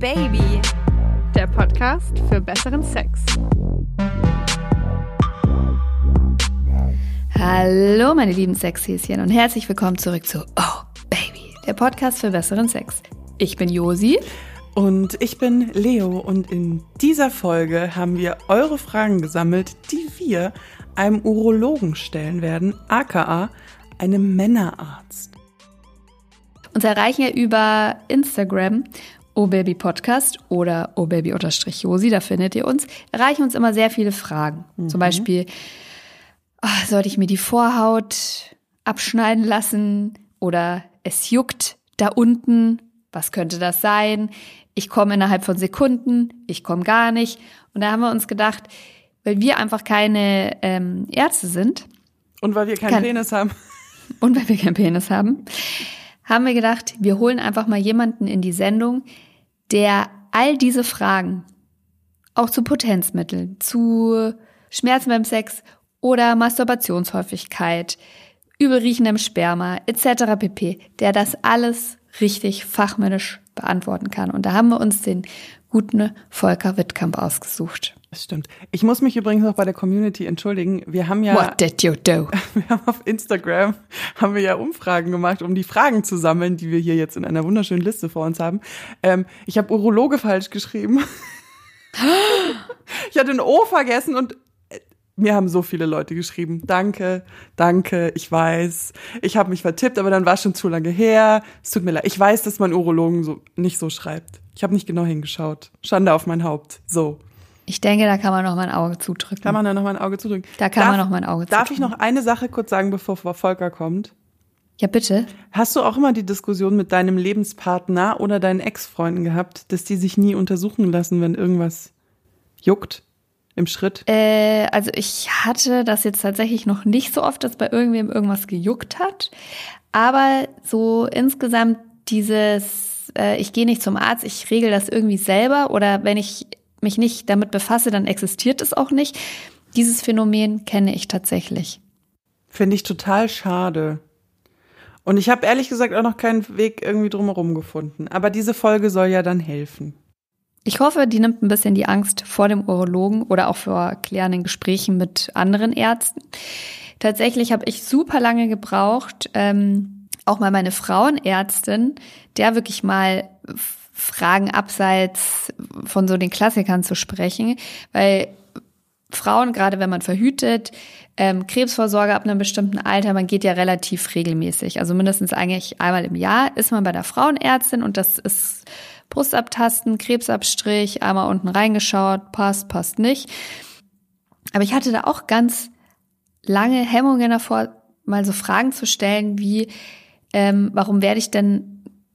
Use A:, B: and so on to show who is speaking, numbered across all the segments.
A: Baby, der Podcast für besseren Sex.
B: Hallo, meine lieben Sexhäschen und herzlich willkommen zurück zu Oh Baby, der Podcast für besseren Sex. Ich bin Josi.
C: Und ich bin Leo und in dieser Folge haben wir eure Fragen gesammelt, die wir einem Urologen stellen werden, aka einem Männerarzt.
B: Uns erreichen ja über Instagram Oh Baby Podcast oder Oh Baby Josi, da findet ihr uns, erreichen uns immer sehr viele Fragen. Mhm. Zum Beispiel, oh, sollte ich mir die Vorhaut abschneiden lassen oder es juckt da unten, was könnte das sein? Ich komme innerhalb von Sekunden, ich komme gar nicht. Und da haben wir uns gedacht, weil wir einfach keine ähm, Ärzte sind.
C: Und weil wir keinen Penis haben.
B: Und weil wir keinen Penis haben, haben wir gedacht, wir holen einfach mal jemanden in die Sendung, der all diese Fragen, auch zu Potenzmitteln, zu Schmerzen beim Sex oder Masturbationshäufigkeit, übelriechendem Sperma etc. pp., der das alles richtig fachmännisch beantworten kann. Und da haben wir uns den guten Volker Wittkamp ausgesucht.
C: Das stimmt. Ich muss mich übrigens noch bei der Community entschuldigen. Wir haben ja,
B: What did you do?
C: Wir haben auf Instagram haben wir ja Umfragen gemacht, um die Fragen zu sammeln, die wir hier jetzt in einer wunderschönen Liste vor uns haben. Ähm, ich habe Urologe falsch geschrieben. ich hatte ein O vergessen und äh, mir haben so viele Leute geschrieben. Danke, danke, ich weiß. Ich habe mich vertippt, aber dann war es schon zu lange her. Es tut mir leid. Ich weiß, dass man Urologen so nicht so schreibt. Ich habe nicht genau hingeschaut. Schande auf mein Haupt. So.
B: Ich denke, da kann man noch mal ein Auge zudrücken.
C: Kann man da noch mal ein Auge zudrücken?
B: Da kann darf, man noch mal ein Auge
C: zudrücken. Darf ich noch eine Sache kurz sagen, bevor Volker kommt?
B: Ja, bitte.
C: Hast du auch immer die Diskussion mit deinem Lebenspartner oder deinen Ex-Freunden gehabt, dass die sich nie untersuchen lassen, wenn irgendwas juckt im Schritt?
B: Äh, also ich hatte das jetzt tatsächlich noch nicht so oft, dass bei irgendwem irgendwas gejuckt hat. Aber so insgesamt dieses, äh, ich gehe nicht zum Arzt, ich regel das irgendwie selber oder wenn ich mich nicht damit befasse, dann existiert es auch nicht. Dieses Phänomen kenne ich tatsächlich.
C: Finde ich total schade. Und ich habe ehrlich gesagt auch noch keinen Weg irgendwie drumherum gefunden. Aber diese Folge soll ja dann helfen.
B: Ich hoffe, die nimmt ein bisschen die Angst vor dem Urologen oder auch vor klärenden Gesprächen mit anderen Ärzten. Tatsächlich habe ich super lange gebraucht, ähm, auch mal meine Frauenärztin, der wirklich mal Fragen abseits von so den Klassikern zu sprechen, weil Frauen, gerade wenn man verhütet, ähm, Krebsvorsorge ab einem bestimmten Alter, man geht ja relativ regelmäßig. Also mindestens eigentlich einmal im Jahr ist man bei der Frauenärztin und das ist Brustabtasten, Krebsabstrich, einmal unten reingeschaut, passt, passt nicht. Aber ich hatte da auch ganz lange Hemmungen davor, mal so Fragen zu stellen wie, ähm, warum werde ich denn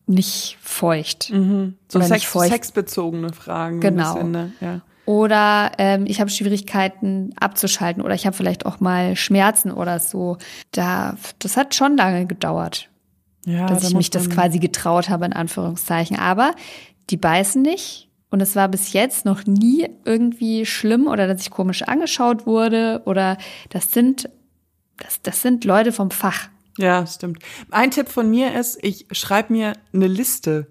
B: nicht feucht.
C: Mhm. So Sex, feucht. sexbezogene Fragen.
B: Genau. Bisschen, ne? ja. Oder ähm, ich habe Schwierigkeiten abzuschalten oder ich habe vielleicht auch mal Schmerzen oder so. Da, das hat schon lange gedauert, ja, dass da ich mich das quasi getraut habe, in Anführungszeichen. Aber die beißen nicht. Und es war bis jetzt noch nie irgendwie schlimm oder dass ich komisch angeschaut wurde oder das sind, das, das sind Leute vom Fach.
C: Ja, stimmt. Ein Tipp von mir ist, ich schreibe mir eine Liste.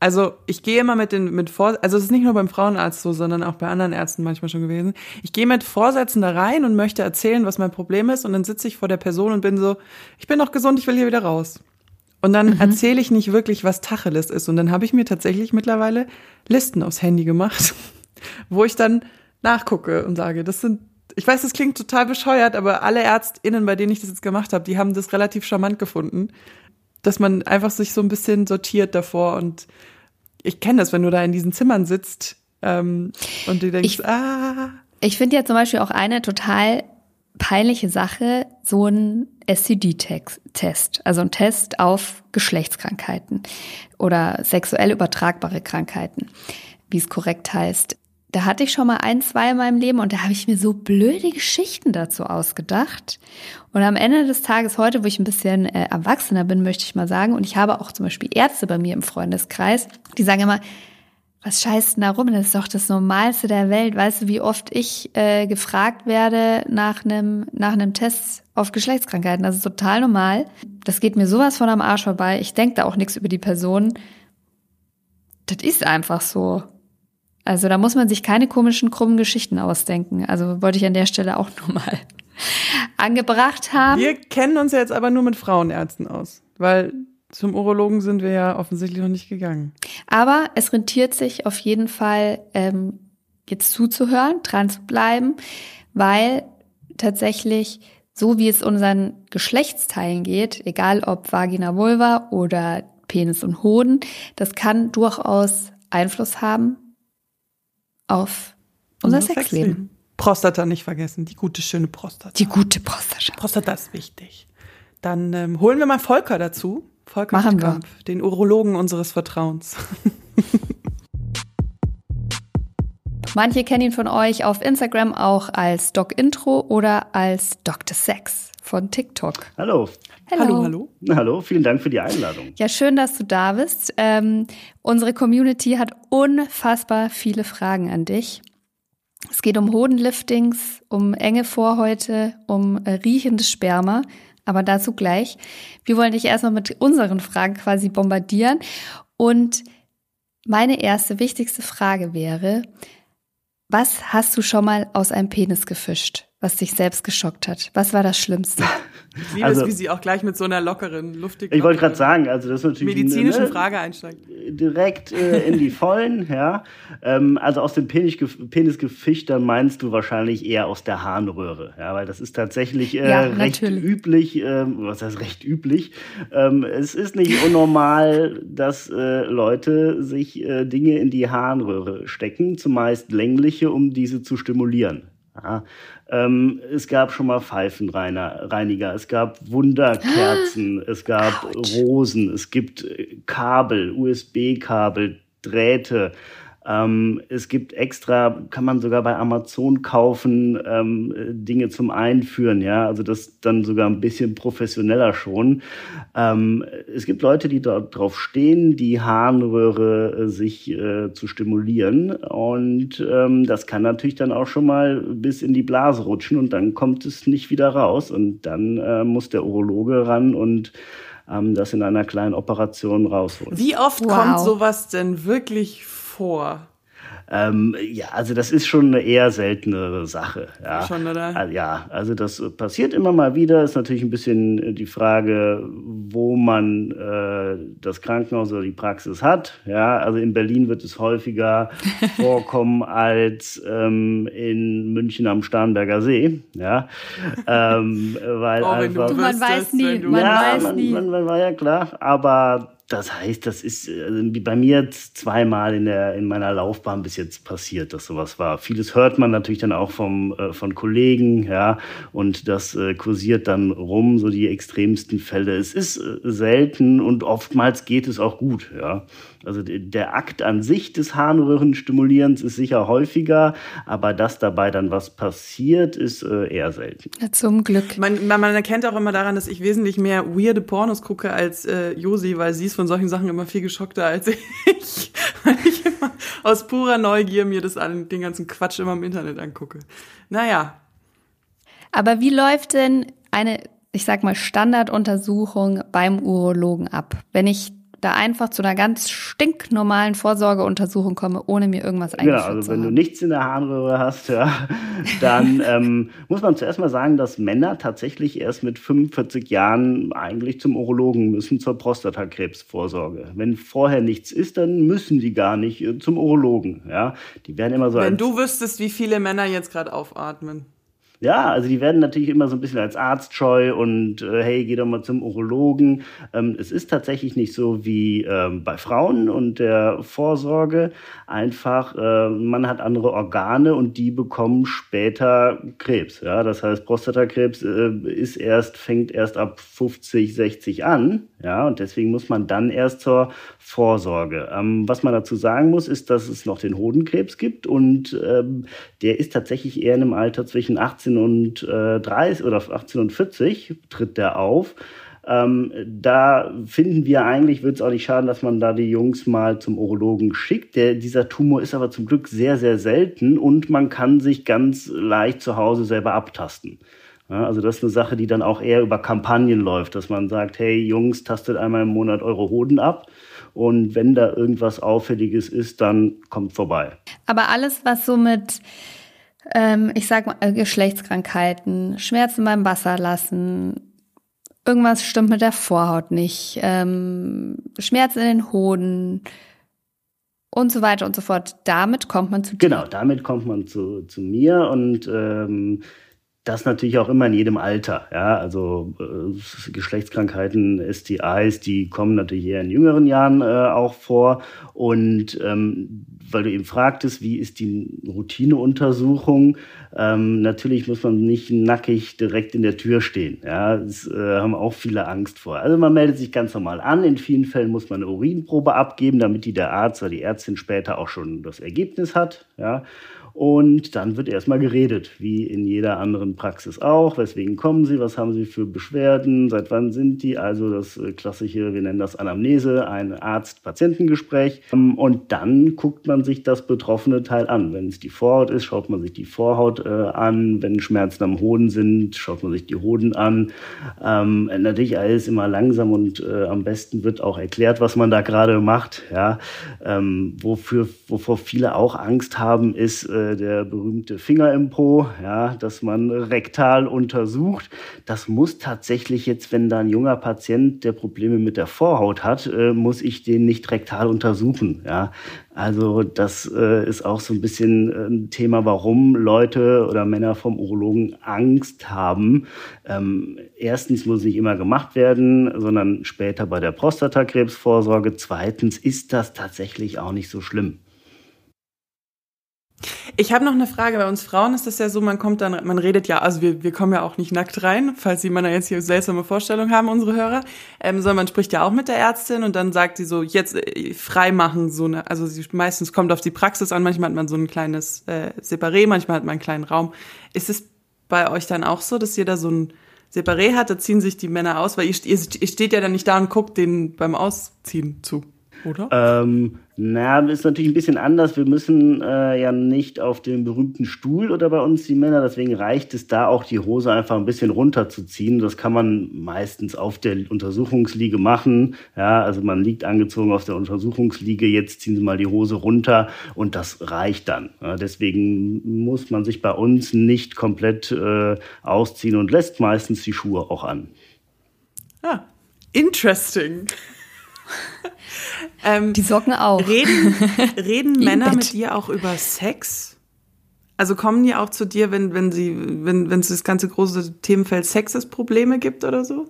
C: Also ich gehe immer mit den mit Vor also es ist nicht nur beim Frauenarzt so, sondern auch bei anderen Ärzten manchmal schon gewesen. Ich gehe mit Vorsätzen da rein und möchte erzählen, was mein Problem ist und dann sitze ich vor der Person und bin so, ich bin noch gesund, ich will hier wieder raus. Und dann mhm. erzähle ich nicht wirklich, was Tacheles ist und dann habe ich mir tatsächlich mittlerweile Listen aufs Handy gemacht, wo ich dann nachgucke und sage, das sind ich weiß, das klingt total bescheuert, aber alle ÄrztInnen, bei denen ich das jetzt gemacht habe, die haben das relativ charmant gefunden, dass man einfach sich so ein bisschen sortiert davor und ich kenne das, wenn du da in diesen Zimmern sitzt ähm, und du denkst,
B: ich,
C: ah.
B: Ich finde ja zum Beispiel auch eine total peinliche Sache, so ein STD-Test, also ein Test auf Geschlechtskrankheiten oder sexuell übertragbare Krankheiten, wie es korrekt heißt da hatte ich schon mal ein, zwei in meinem Leben und da habe ich mir so blöde Geschichten dazu ausgedacht. Und am Ende des Tages heute, wo ich ein bisschen äh, erwachsener bin, möchte ich mal sagen, und ich habe auch zum Beispiel Ärzte bei mir im Freundeskreis, die sagen immer, was scheißt denn da rum? Das ist doch das Normalste der Welt. Weißt du, wie oft ich äh, gefragt werde nach einem nach einem Test auf Geschlechtskrankheiten? Das ist total normal. Das geht mir sowas von am Arsch vorbei. Ich denke da auch nichts über die Person das ist einfach so. Also da muss man sich keine komischen, krummen Geschichten ausdenken. Also wollte ich an der Stelle auch nur mal angebracht haben.
C: Wir kennen uns ja jetzt aber nur mit Frauenärzten aus, weil zum Urologen sind wir ja offensichtlich noch nicht gegangen.
B: Aber es rentiert sich auf jeden Fall, ähm, jetzt zuzuhören, dran zu bleiben, weil tatsächlich so wie es unseren Geschlechtsteilen geht, egal ob Vagina, Vulva oder Penis und Hoden, das kann durchaus Einfluss haben auf unser, unser Sexleben. Sexleben.
C: Prostata nicht vergessen, die gute, schöne Prostata.
B: Die gute Prostata.
C: Prostata ist wichtig. Dann ähm, holen wir mal Volker dazu. Volker
B: Machen Kampf,
C: wir. den Urologen unseres Vertrauens.
B: Manche kennen ihn von euch auf Instagram auch als Doc Intro oder als Dr. Sex von TikTok.
D: Hallo.
B: Hallo.
C: Hallo, hallo.
D: Hallo, vielen Dank für die Einladung.
B: Ja, schön, dass du da bist. Ähm, unsere Community hat unfassbar viele Fragen an dich. Es geht um Hodenliftings, um enge Vorhäute, um äh, riechendes Sperma, aber dazu gleich. Wir wollen dich erstmal mit unseren Fragen quasi bombardieren. Und meine erste wichtigste Frage wäre, was hast du schon mal aus einem Penis gefischt? Was dich selbst geschockt hat? Was war das Schlimmste?
C: Ich liebe also, es, wie sie auch gleich mit so einer lockeren, luftigen.
D: Ich wollte gerade sagen, also das ist natürlich.
C: Medizinische eine, Frage einsteigt.
D: Direkt äh, in die Vollen, ja. Ähm, also aus dem Penis, Penis gefischt, dann meinst du wahrscheinlich eher aus der Harnröhre, ja, weil das ist tatsächlich äh, ja, recht üblich, äh, was heißt recht üblich? Ähm, es ist nicht unnormal, dass äh, Leute sich äh, Dinge in die Harnröhre stecken, zumeist längliche, um diese zu stimulieren. Ja, ähm, es gab schon mal Pfeifenreiniger, es gab Wunderkerzen, es gab Rosen, es gibt Kabel, USB-Kabel, Drähte. Ähm, es gibt extra, kann man sogar bei Amazon kaufen, ähm, Dinge zum Einführen, ja, also das dann sogar ein bisschen professioneller schon. Ähm, es gibt Leute, die dort drauf stehen, die Harnröhre äh, sich äh, zu stimulieren und ähm, das kann natürlich dann auch schon mal bis in die Blase rutschen und dann kommt es nicht wieder raus und dann äh, muss der Urologe ran und ähm, das in einer kleinen Operation rausholen.
C: Wie oft wow. kommt sowas denn wirklich vor?
D: Ähm, ja, also das ist schon eine eher seltenere Sache. Ja.
C: Schon, oder?
D: Ja, also das passiert immer mal wieder. Ist natürlich ein bisschen die Frage, wo man äh, das Krankenhaus oder die Praxis hat. Ja, also in Berlin wird es häufiger vorkommen als ähm, in München am Starnberger See. Ja, ähm, weil oh, einfach.
B: Du, man weiß nie, man
D: ja,
B: weiß
D: man,
B: nie.
D: Man, man, war ja klar, aber das heißt, das ist also bei mir zweimal in, der, in meiner Laufbahn bis jetzt passiert, dass sowas war. Vieles hört man natürlich dann auch vom, äh, von Kollegen, ja, und das äh, kursiert dann rum, so die extremsten Fälle. Es ist äh, selten und oftmals geht es auch gut, ja. Also der Akt an sich des Harnröhrenstimulierens ist sicher häufiger, aber dass dabei dann was passiert, ist äh, eher selten.
B: Ja, zum Glück.
C: Man, man, man, erkennt auch immer daran, dass ich wesentlich mehr weirde Pornos gucke als äh, Josi, weil sie ist von solchen Sachen immer viel geschockter als ich. weil ich immer aus purer Neugier mir das an, den ganzen Quatsch immer im Internet angucke. Naja.
B: Aber wie läuft denn eine, ich sag mal, Standarduntersuchung beim Urologen ab? Wenn ich da einfach zu einer ganz stinknormalen Vorsorgeuntersuchung komme, ohne mir irgendwas eingeführt
D: Ja, also
B: wenn
D: haben. du nichts in der Harnröhre hast, ja, dann ähm, muss man zuerst mal sagen, dass Männer tatsächlich erst mit 45 Jahren eigentlich zum Urologen müssen zur Prostatakrebsvorsorge. Wenn vorher nichts ist, dann müssen die gar nicht äh, zum Urologen. Ja, die werden immer so.
C: Wenn du wüsstest, wie viele Männer jetzt gerade aufatmen.
D: Ja, also die werden natürlich immer so ein bisschen als arztscheu und äh, hey, geh doch mal zum Urologen. Ähm, es ist tatsächlich nicht so wie ähm, bei Frauen und der Vorsorge. Einfach, äh, man hat andere Organe und die bekommen später Krebs. Ja, das heißt, Prostatakrebs äh, ist erst, fängt erst ab 50, 60 an. Ja, und deswegen muss man dann erst zur Vorsorge. Ähm, was man dazu sagen muss, ist, dass es noch den Hodenkrebs gibt und ähm, der ist tatsächlich eher in einem Alter zwischen 18 und äh, 30 oder 18 und 40 tritt der auf. Ähm, da finden wir eigentlich, wird es auch nicht schaden, dass man da die Jungs mal zum Urologen schickt. Der, dieser Tumor ist aber zum Glück sehr, sehr selten und man kann sich ganz leicht zu Hause selber abtasten. Ja, also das ist eine Sache, die dann auch eher über Kampagnen läuft, dass man sagt, hey Jungs, tastet einmal im Monat eure Hoden ab und wenn da irgendwas Auffälliges ist, dann kommt vorbei.
B: Aber alles, was so mit, ähm, ich sag mal, äh, Geschlechtskrankheiten, Schmerzen beim Wasserlassen, irgendwas stimmt mit der Vorhaut nicht, ähm, Schmerzen in den Hoden und so weiter und so fort. Damit kommt man zu
D: dir. Genau, damit kommt man zu, zu mir und ähm, das natürlich auch immer in jedem Alter. Ja, also äh, Geschlechtskrankheiten, STIs, die kommen natürlich eher in jüngeren Jahren äh, auch vor. Und ähm, weil du eben fragtest, wie ist die Routineuntersuchung? Ähm, natürlich muss man nicht nackig direkt in der Tür stehen. Ja, das äh, haben auch viele Angst vor. Also man meldet sich ganz normal an. In vielen Fällen muss man eine Urinprobe abgeben, damit die der Arzt oder die Ärztin später auch schon das Ergebnis hat. Ja. Und dann wird erstmal geredet, wie in jeder anderen Praxis auch. Weswegen kommen Sie? Was haben Sie für Beschwerden? Seit wann sind die? Also das äh, klassische, wir nennen das Anamnese, ein Arzt-Patientengespräch. Ähm, und dann guckt man sich das betroffene Teil an. Wenn es die Vorhaut ist, schaut man sich die Vorhaut äh, an. Wenn Schmerzen am Hoden sind, schaut man sich die Hoden an. Ähm, natürlich alles immer langsam und äh, am besten wird auch erklärt, was man da gerade macht. Ja? Ähm, wofür, wovor viele auch Angst haben, ist, äh, der berühmte Finger im Po, ja, dass man rektal untersucht. Das muss tatsächlich jetzt, wenn da ein junger Patient, der Probleme mit der Vorhaut hat, äh, muss ich den nicht rektal untersuchen. Ja. Also das äh, ist auch so ein bisschen äh, ein Thema, warum Leute oder Männer vom Urologen Angst haben. Ähm, erstens muss nicht immer gemacht werden, sondern später bei der Prostatakrebsvorsorge. Zweitens ist das tatsächlich auch nicht so schlimm.
C: Ich habe noch eine Frage. Bei uns Frauen ist das ja so, man kommt dann, man redet ja, also wir, wir kommen ja auch nicht nackt rein, falls Sie Männer jetzt hier seltsame Vorstellungen haben, unsere Hörer, ähm, sondern man spricht ja auch mit der Ärztin und dann sagt sie so, jetzt äh, frei machen, so eine, also sie meistens kommt auf die Praxis an, manchmal hat man so ein kleines äh, Separé, manchmal hat man einen kleinen Raum. Ist es bei euch dann auch so, dass ihr da so ein Separé hat, da ziehen sich die Männer aus, weil ihr, ihr, ihr steht ja dann nicht da und guckt denen beim Ausziehen zu? oder?
D: Ähm, na, ist natürlich ein bisschen anders. Wir müssen äh, ja nicht auf dem berühmten Stuhl oder bei uns die Männer. Deswegen reicht es da auch, die Hose einfach ein bisschen runterzuziehen. Das kann man meistens auf der Untersuchungsliege machen. Ja, also man liegt angezogen auf der Untersuchungsliege. Jetzt ziehen Sie mal die Hose runter und das reicht dann. Ja, deswegen muss man sich bei uns nicht komplett äh, ausziehen und lässt meistens die Schuhe auch an.
C: Ah, interesting.
B: ähm, Die Socken auch.
C: Reden, reden Männer mit dir auch über Sex? Also kommen die auch zu dir, wenn, wenn sie, wenn, wenn es das ganze große Themenfeld Sexes Probleme gibt oder so?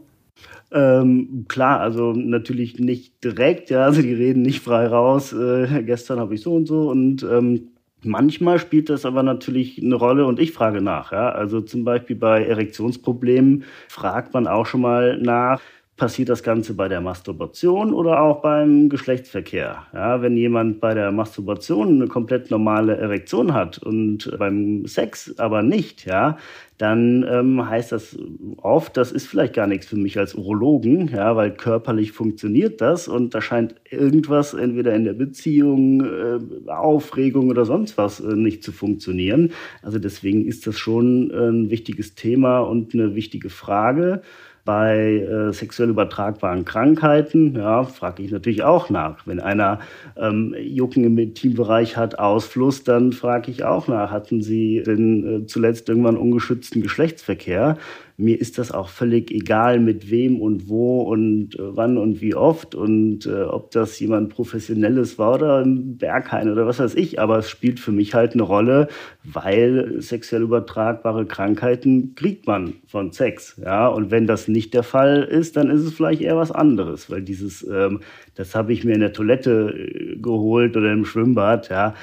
D: Ähm, klar, also natürlich nicht direkt, ja, also die reden nicht frei raus, äh, gestern habe ich so und so und ähm, Manchmal spielt das aber natürlich eine Rolle und ich frage nach. Ja? Also zum Beispiel bei Erektionsproblemen fragt man auch schon mal nach, passiert das Ganze bei der Masturbation oder auch beim Geschlechtsverkehr. Ja, wenn jemand bei der Masturbation eine komplett normale Erektion hat und beim Sex aber nicht, ja, dann ähm, heißt das oft, das ist vielleicht gar nichts für mich als Urologen, ja, weil körperlich funktioniert das und da scheint irgendwas entweder in der Beziehung, äh, Aufregung oder sonst was äh, nicht zu funktionieren. Also deswegen ist das schon ein wichtiges Thema und eine wichtige Frage. Bei äh, sexuell übertragbaren Krankheiten, ja, frage ich natürlich auch nach. Wenn einer ähm, Jucken im Intimbereich hat, Ausfluss, dann frage ich auch nach. Hatten Sie denn äh, zuletzt irgendwann ungeschützten Geschlechtsverkehr? Mir ist das auch völlig egal, mit wem und wo und äh, wann und wie oft und äh, ob das jemand Professionelles war oder ein Berghain oder was weiß ich. Aber es spielt für mich halt eine Rolle, weil sexuell übertragbare Krankheiten kriegt man von Sex. Ja, und wenn das nicht der Fall ist, dann ist es vielleicht eher was anderes, weil dieses, ähm, das habe ich mir in der Toilette äh, geholt oder im Schwimmbad, ja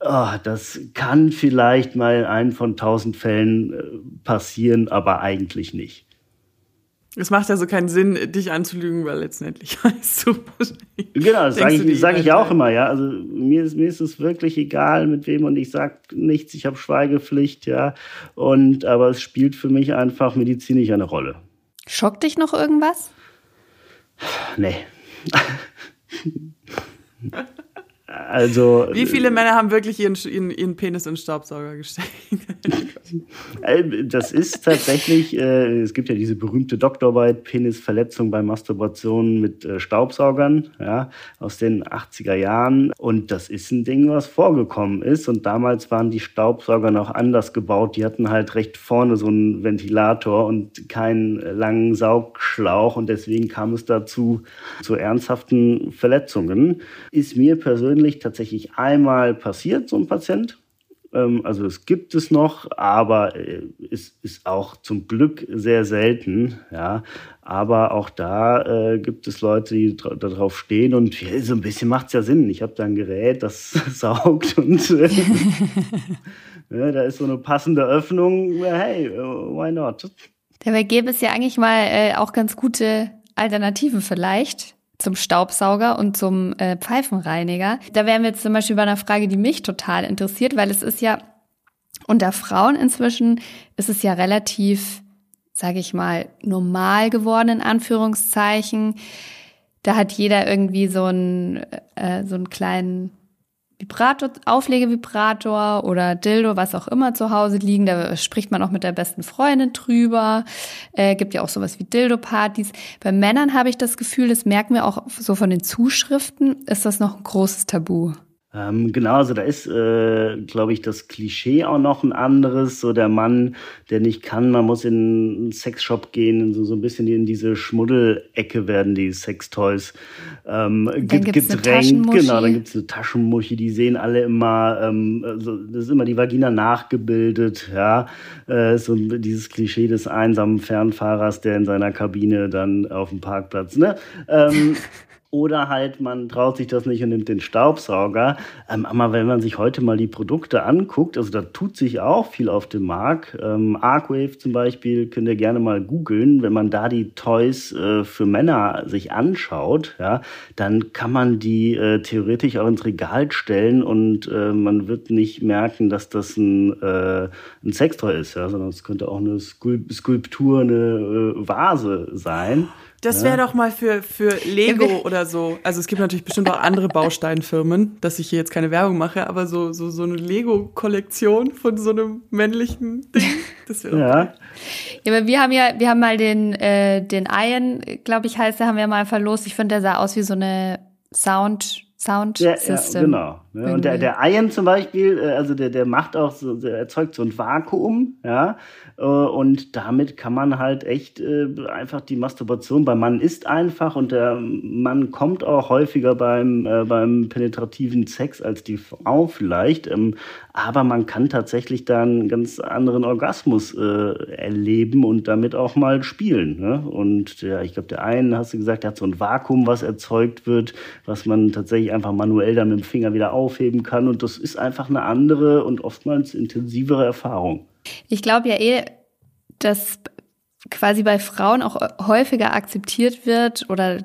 D: oh, das kann vielleicht mal in einem von tausend Fällen äh, passieren, aber eigentlich nicht.
C: Es macht also keinen Sinn, dich anzulügen, weil letztendlich weißt du.
D: Genau, das sage ich, sag ich auch immer, ja. Also mir ist, mir ist es wirklich egal, mit wem und ich sage nichts, ich habe Schweigepflicht, ja. Und aber es spielt für mich einfach medizinisch eine Rolle.
B: Schockt dich noch irgendwas?
D: Nee. Also.
C: Wie viele Männer haben wirklich ihren, ihren, ihren Penis in Staubsauger gesteckt?
D: Äh, das ist tatsächlich, äh, es gibt ja diese berühmte Doktorarbeit, Penisverletzung bei Masturbation mit äh, Staubsaugern, ja, aus den 80er Jahren. Und das ist ein Ding, was vorgekommen ist. Und damals waren die Staubsauger noch anders gebaut. Die hatten halt recht vorne so einen Ventilator und keinen langen Saugschlauch. Und deswegen kam es dazu, zu ernsthaften Verletzungen. Ist mir persönlich tatsächlich einmal passiert, so ein Patient. Ähm, also es gibt es noch, aber äh, es ist auch zum Glück sehr selten. Ja. Aber auch da äh, gibt es Leute, die darauf stehen und ja, so ein bisschen macht es ja Sinn. Ich habe da ein Gerät, das saugt und äh, ja, da ist so eine passende Öffnung. Hey, why not?
B: Dabei gäbe es ja eigentlich mal äh, auch ganz gute Alternativen vielleicht zum Staubsauger und zum äh, Pfeifenreiniger. Da wären wir jetzt zum Beispiel bei einer Frage, die mich total interessiert, weil es ist ja unter Frauen inzwischen ist es ja relativ, sage ich mal, normal geworden in Anführungszeichen. Da hat jeder irgendwie so einen äh, so einen kleinen Vibrator, Auflegevibrator oder Dildo, was auch immer zu Hause liegen. Da spricht man auch mit der besten Freundin drüber. Äh, gibt ja auch sowas wie Dildo-Partys. Bei Männern habe ich das Gefühl, das merken wir auch so von den Zuschriften, ist das noch ein großes Tabu.
D: Ähm, genau, also da ist, äh, glaube ich, das Klischee auch noch ein anderes. So der Mann, der nicht kann, man muss in einen Sexshop gehen, so, so ein bisschen in diese Schmuddelecke werden die Sextoys ähm, gedrängt. Genau, dann gibt es eine Taschenmuschi, die sehen alle immer, ähm, also das ist immer die Vagina nachgebildet, ja. Äh, so dieses Klischee des einsamen Fernfahrers, der in seiner Kabine dann auf dem Parkplatz, ne? Ähm, Oder halt, man traut sich das nicht und nimmt den Staubsauger. Ähm, aber wenn man sich heute mal die Produkte anguckt, also da tut sich auch viel auf dem Markt. Ähm, Arcwave zum Beispiel könnt ihr gerne mal googeln. Wenn man da die Toys äh, für Männer sich anschaut, ja, dann kann man die äh, theoretisch auch ins Regal stellen und äh, man wird nicht merken, dass das ein, äh, ein Sextoy ist, ja, sondern es könnte auch eine Skulptur, eine äh, Vase sein.
C: Das wäre doch mal für, für Lego oder so. Also es gibt natürlich bestimmt auch andere Bausteinfirmen, dass ich hier jetzt keine Werbung mache, aber so, so, so eine Lego-Kollektion von so einem männlichen Ding, das wäre
B: ja. Cool. Ja, aber wir haben ja, wir haben mal den, äh, den Iron, glaube ich, heißt der, haben wir mal verlost. Ich finde, der sah aus wie so eine Sound, Sound ja, System.
D: Ja, genau. Und der, der Iron zum Beispiel, äh, also der, der macht auch so, der erzeugt so ein Vakuum, ja. Äh, und damit kann man halt echt äh, einfach die Masturbation beim Mann ist einfach und der Mann kommt auch häufiger beim, äh, beim penetrativen Sex als die Frau vielleicht. Ähm, aber man kann tatsächlich da einen ganz anderen Orgasmus erleben und damit auch mal spielen. Ne? Und ja, ich glaube, der eine, hast du gesagt, der hat so ein Vakuum, was erzeugt wird, was man tatsächlich einfach manuell dann mit dem Finger wieder aufheben kann. Und das ist einfach eine andere und oftmals intensivere Erfahrung.
B: Ich glaube ja eh, dass quasi bei Frauen auch häufiger akzeptiert wird oder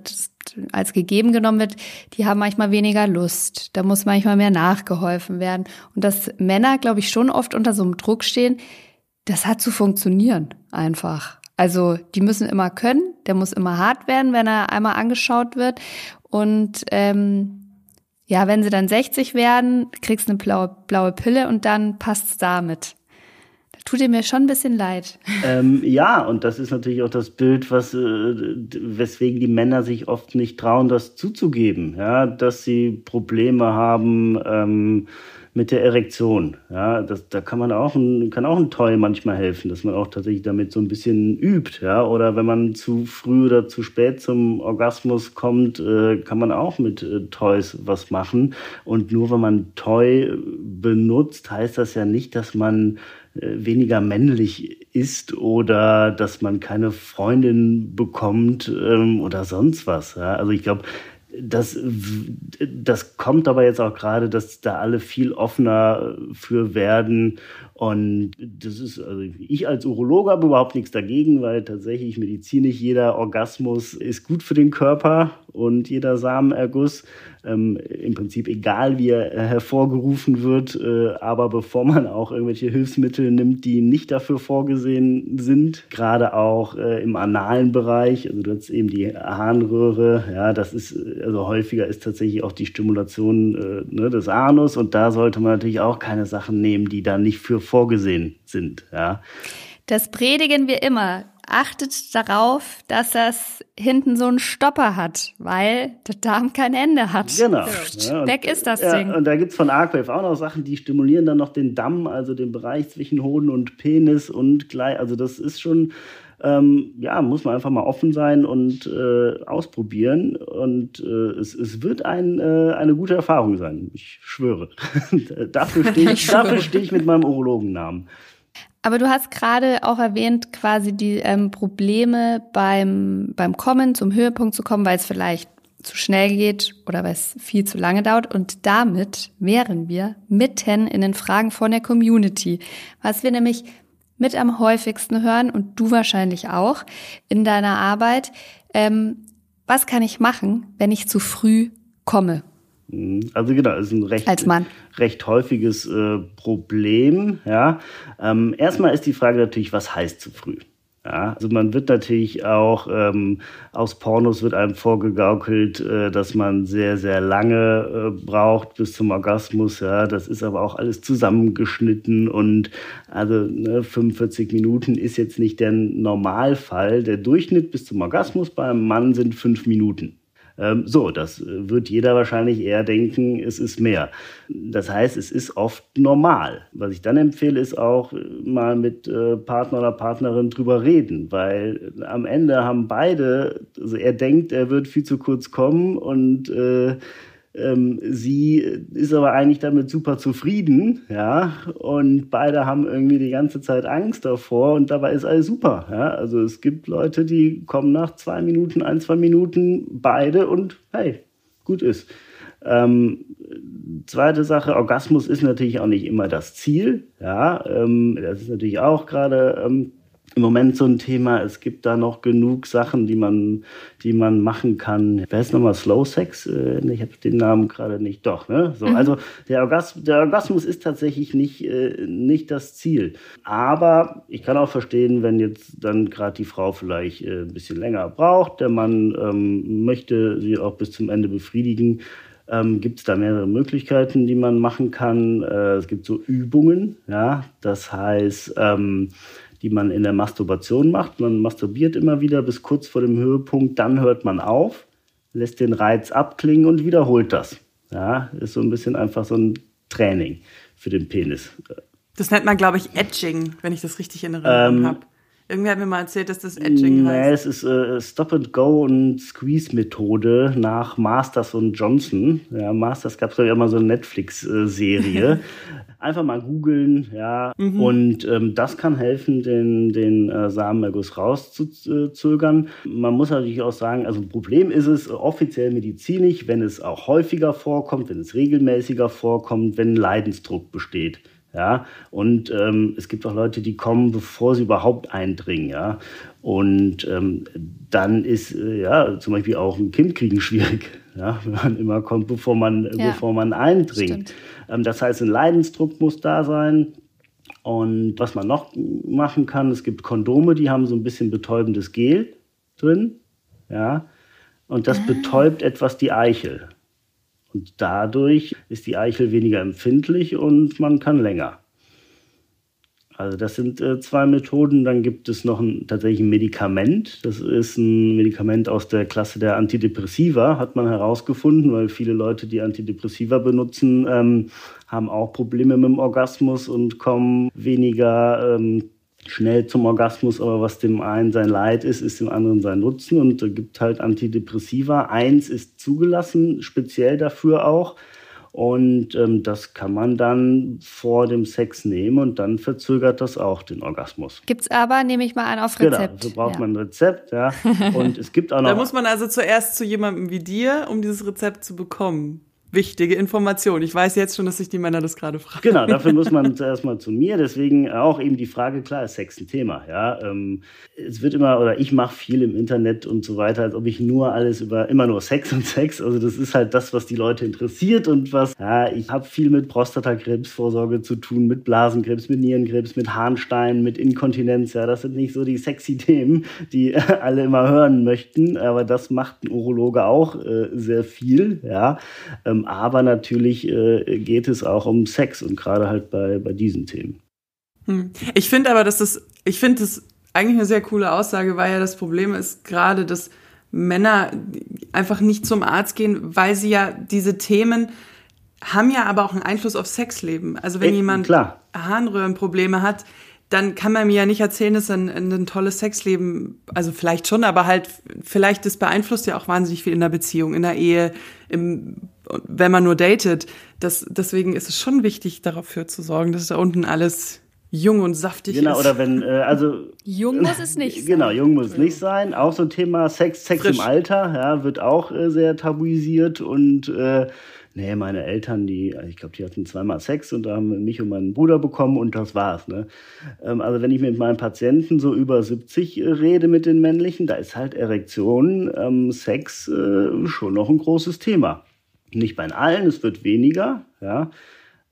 B: als gegeben genommen wird, die haben manchmal weniger Lust. Da muss manchmal mehr nachgeholfen werden. Und dass Männer, glaube ich, schon oft unter so einem Druck stehen, das hat zu funktionieren einfach. Also die müssen immer können, der muss immer hart werden, wenn er einmal angeschaut wird. Und ähm, ja, wenn sie dann 60 werden, kriegst du eine blaue, blaue Pille und dann passt's damit tut ihr mir schon ein bisschen leid.
D: Ähm, ja, und das ist natürlich auch das Bild, was, äh, weswegen die Männer sich oft nicht trauen, das zuzugeben, ja, dass sie Probleme haben ähm, mit der Erektion. Ja, das, da kann man auch ein, kann auch ein Toy manchmal helfen, dass man auch tatsächlich damit so ein bisschen übt, ja, oder wenn man zu früh oder zu spät zum Orgasmus kommt, äh, kann man auch mit äh, Toys was machen. Und nur wenn man Toy benutzt, heißt das ja nicht, dass man äh, weniger männlich ist oder dass man keine Freundin bekommt ähm, oder sonst was. Ja? Also ich glaube, das, das kommt aber jetzt auch gerade, dass da alle viel offener für werden. Und das ist, also ich als Urologe habe überhaupt nichts dagegen, weil tatsächlich medizinisch jeder Orgasmus ist gut für den Körper und jeder Samenerguss. ähm, im Prinzip egal, wie er äh, hervorgerufen wird. Äh, aber bevor man auch irgendwelche Hilfsmittel nimmt, die nicht dafür vorgesehen sind, gerade auch äh, im analen Bereich, also du hast eben die Harnröhre, ja, das ist, also häufiger ist tatsächlich auch die Stimulation äh, ne, des Anus und da sollte man natürlich auch keine Sachen nehmen, die da nicht für vorgesehen sind, ja.
B: Das predigen wir immer achtet darauf, dass das hinten so einen Stopper hat, weil der Darm kein Ende hat.
D: Genau.
B: Ja, Weg ist das
D: ja,
B: Ding.
D: Und da gibt es von Arcwave auch noch Sachen, die stimulieren dann noch den Damm, also den Bereich zwischen Hoden und Penis und gleich, also das ist schon, ähm, ja, muss man einfach mal offen sein und äh, ausprobieren. Und äh, es, es wird ein, äh, eine gute Erfahrung sein. Ich schwöre. dafür stehe ich, ich, steh ich mit meinem Urologennamen.
B: Aber du hast gerade auch erwähnt, quasi die ähm, Probleme beim, beim Kommen, zum Höhepunkt zu kommen, weil es vielleicht zu schnell geht oder weil es viel zu lange dauert. Und damit wären wir mitten in den Fragen von der Community. Was wir nämlich mit am häufigsten hören und du wahrscheinlich auch in deiner Arbeit. Ähm, was kann ich machen, wenn ich zu früh komme?
D: Mhm. Also genau, ist ein recht, recht häufiges äh, Problem. Ja. Ähm, erstmal ist die Frage natürlich, was heißt zu früh? Ja, also man wird natürlich auch ähm, aus Pornos wird einem vorgegaukelt, äh, dass man sehr sehr lange äh, braucht bis zum Orgasmus. Ja, das ist aber auch alles zusammengeschnitten und also ne, 45 Minuten ist jetzt nicht der Normalfall. Der Durchschnitt bis zum Orgasmus beim Mann sind fünf Minuten. Ähm, so, das äh, wird jeder wahrscheinlich eher denken, es ist mehr. Das heißt, es ist oft normal. Was ich dann empfehle, ist auch äh, mal mit äh, Partner oder Partnerin drüber reden, weil am Ende haben beide, also er denkt, er wird viel zu kurz kommen und äh, ähm, sie ist aber eigentlich damit super zufrieden, ja, und beide haben irgendwie die ganze Zeit Angst davor und dabei ist alles super, ja. Also es gibt Leute, die kommen nach zwei Minuten, ein, zwei Minuten, beide und hey, gut ist. Ähm, zweite Sache, Orgasmus ist natürlich auch nicht immer das Ziel, ja. Ähm, das ist natürlich auch gerade ähm, im Moment so ein Thema. Es gibt da noch genug Sachen, die man, die man machen kann. Wer ist nochmal Slow Sex? Äh, ich habe den Namen gerade nicht. Doch, ne? So, mhm. also der, Orgasmus, der Orgasmus ist tatsächlich nicht, äh, nicht das Ziel. Aber ich kann auch verstehen, wenn jetzt dann gerade die Frau vielleicht äh, ein bisschen länger braucht, der Mann ähm, möchte sie auch bis zum Ende befriedigen. Ähm, gibt es da mehrere Möglichkeiten, die man machen kann. Äh, es gibt so Übungen, ja, das heißt, ähm, die man in der Masturbation macht. Man masturbiert immer wieder bis kurz vor dem Höhepunkt, dann hört man auf, lässt den Reiz abklingen und wiederholt das. Ja, ist so ein bisschen einfach so ein Training für den Penis.
C: Das nennt man, glaube ich, Edging, wenn ich das richtig in Erinnerung ähm, habe. Irgendwer hat mir mal erzählt, dass das Edging heißt.
D: Nee, es ist äh, Stop and Go und Squeeze Methode nach Masters und Johnson. Ja, Masters gab es ja immer so eine Netflix-Serie. Einfach mal googeln, ja. Mhm. Und ähm, das kann helfen, den, den äh, Samenerguss rauszuzögern. Man muss natürlich auch sagen, also ein Problem ist es offiziell medizinisch, wenn es auch häufiger vorkommt, wenn es regelmäßiger vorkommt, wenn Leidensdruck besteht. Ja, und ähm, es gibt auch Leute, die kommen, bevor sie überhaupt eindringen, ja. Und ähm, dann ist äh, ja zum Beispiel auch ein Kind kriegen schwierig, ja, wenn man immer kommt, bevor man, ja, bevor man eindringt. Ähm, das heißt, ein Leidensdruck muss da sein. Und was man noch machen kann, es gibt Kondome, die haben so ein bisschen betäubendes Gel drin, ja. Und das ah. betäubt etwas die Eichel. Und dadurch ist die Eichel weniger empfindlich und man kann länger. Also das sind äh, zwei Methoden. Dann gibt es noch ein, tatsächlich ein Medikament. Das ist ein Medikament aus der Klasse der Antidepressiva, hat man herausgefunden, weil viele Leute, die Antidepressiva benutzen, ähm, haben auch Probleme mit dem Orgasmus und kommen weniger ähm, schnell zum Orgasmus, aber was dem einen sein Leid ist, ist dem anderen sein Nutzen und da gibt halt Antidepressiva. Eins ist zugelassen, speziell dafür auch. Und ähm, das kann man dann vor dem Sex nehmen und dann verzögert das auch den Orgasmus.
B: Gibt's aber, nehme ich mal an, auf genau, Rezept.
D: Genau, so braucht ja. man ein Rezept, ja. Und es gibt auch noch.
C: da muss man also zuerst zu jemandem wie dir, um dieses Rezept zu bekommen. Wichtige Information. Ich weiß jetzt schon, dass sich die Männer das gerade fragen.
D: Genau, dafür muss man zuerst mal zu mir. Deswegen auch eben die Frage, klar, ist Sex ein Thema. Ja, ähm, es wird immer, oder ich mache viel im Internet und so weiter, als ob ich nur alles über, immer nur Sex und Sex. Also das ist halt das, was die Leute interessiert und was, ja, ich habe viel mit Prostatakrebsvorsorge zu tun, mit Blasenkrebs, mit Nierenkrebs, mit Harnstein, mit Inkontinenz. Ja, das sind nicht so die sexy Themen, die alle immer hören möchten. Aber das macht ein Urologe auch äh, sehr viel. Ja, ähm, ähm, aber natürlich äh, geht es auch um Sex und gerade halt bei, bei diesen Themen.
C: Hm. Ich finde aber, dass das, ich finde das eigentlich eine sehr coole Aussage, weil ja das Problem ist gerade, dass Männer einfach nicht zum Arzt gehen, weil sie ja diese Themen haben ja aber auch einen Einfluss auf Sexleben. Also wenn Echt? jemand Klar. Harnröhrenprobleme hat, dann kann man mir ja nicht erzählen, dass ein, ein tolles Sexleben, also vielleicht schon, aber halt, vielleicht das beeinflusst ja auch wahnsinnig viel in der Beziehung, in der Ehe, im, wenn man nur datet. Das, deswegen ist es schon wichtig, dafür zu sorgen, dass da unten alles jung und saftig
D: genau,
C: ist.
D: Genau, oder wenn, äh, also.
B: Jung muss es nicht
D: genau, sein. Genau, jung muss es nicht sein. Auch so ein Thema Sex, Sex Frisch. im Alter, ja, wird auch äh, sehr tabuisiert und, äh, nee, meine Eltern, die, ich glaube, die hatten zweimal Sex und da haben mich und meinen Bruder bekommen und das war's. Ne? Ähm, also wenn ich mit meinen Patienten so über 70 äh, rede mit den männlichen, da ist halt Erektion, ähm, Sex äh, schon noch ein großes Thema. Nicht bei allen, es wird weniger, ja.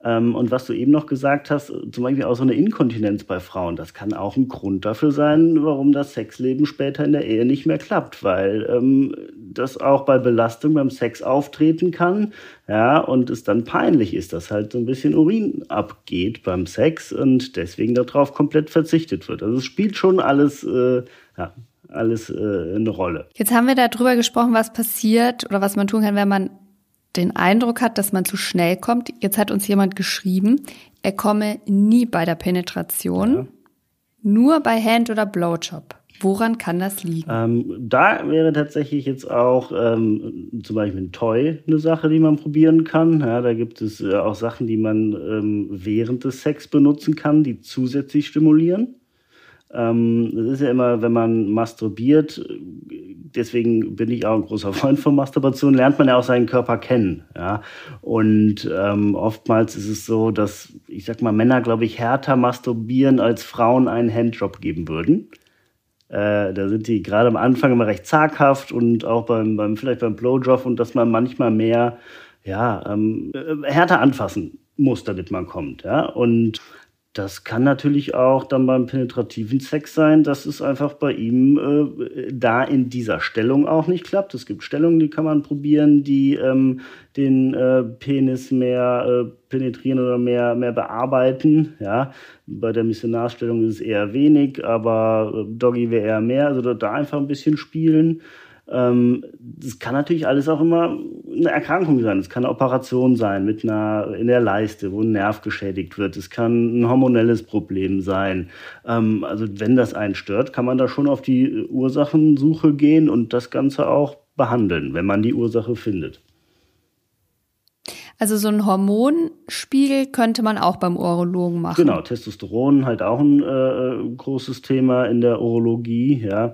D: Ähm, und was du eben noch gesagt hast, zum Beispiel auch so eine Inkontinenz bei Frauen, das kann auch ein Grund dafür sein, warum das Sexleben später in der Ehe nicht mehr klappt, weil ähm, das auch bei Belastung beim Sex auftreten kann, ja, und es dann peinlich ist, dass halt so ein bisschen Urin abgeht beim Sex und deswegen darauf komplett verzichtet wird. Also es spielt schon alles, äh, ja, alles äh, eine Rolle.
B: Jetzt haben wir darüber gesprochen, was passiert oder was man tun kann, wenn man den Eindruck hat, dass man zu schnell kommt. Jetzt hat uns jemand geschrieben, er komme nie bei der Penetration, ja. nur bei Hand- oder Blowjob. Woran kann das liegen?
D: Ähm, da wäre tatsächlich jetzt auch ähm, zum Beispiel ein Toy eine Sache, die man probieren kann. Ja, da gibt es äh, auch Sachen, die man ähm, während des Sex benutzen kann, die zusätzlich stimulieren. Ähm, das ist ja immer, wenn man masturbiert, deswegen bin ich auch ein großer Freund von Masturbation, lernt man ja auch seinen Körper kennen. Ja? Und ähm, oftmals ist es so, dass, ich sag mal, Männer, glaube ich, härter masturbieren, als Frauen einen Handjob geben würden. Äh, da sind die gerade am Anfang immer recht zaghaft und auch beim, beim vielleicht beim Blowjob und dass man manchmal mehr ja, ähm, äh, härter anfassen muss, damit man kommt. Ja? Und das kann natürlich auch dann beim penetrativen Sex sein, dass es einfach bei ihm äh, da in dieser Stellung auch nicht klappt. Es gibt Stellungen, die kann man probieren, die ähm, den äh, Penis mehr äh, penetrieren oder mehr, mehr bearbeiten. Ja, bei der Missionarstellung ist es eher wenig, aber äh, Doggy wäre eher mehr. Also da einfach ein bisschen spielen. Ähm, das kann natürlich alles auch immer eine Erkrankung sein. Es kann eine Operation sein mit einer in der Leiste, wo ein Nerv geschädigt wird. Es kann ein hormonelles Problem sein. Ähm, also wenn das einen stört, kann man da schon auf die Ursachensuche gehen und das Ganze auch behandeln, wenn man die Ursache findet.
B: Also so ein Hormonspiegel könnte man auch beim Urologen machen.
D: Genau, Testosteron halt auch ein äh, großes Thema in der Urologie, ja.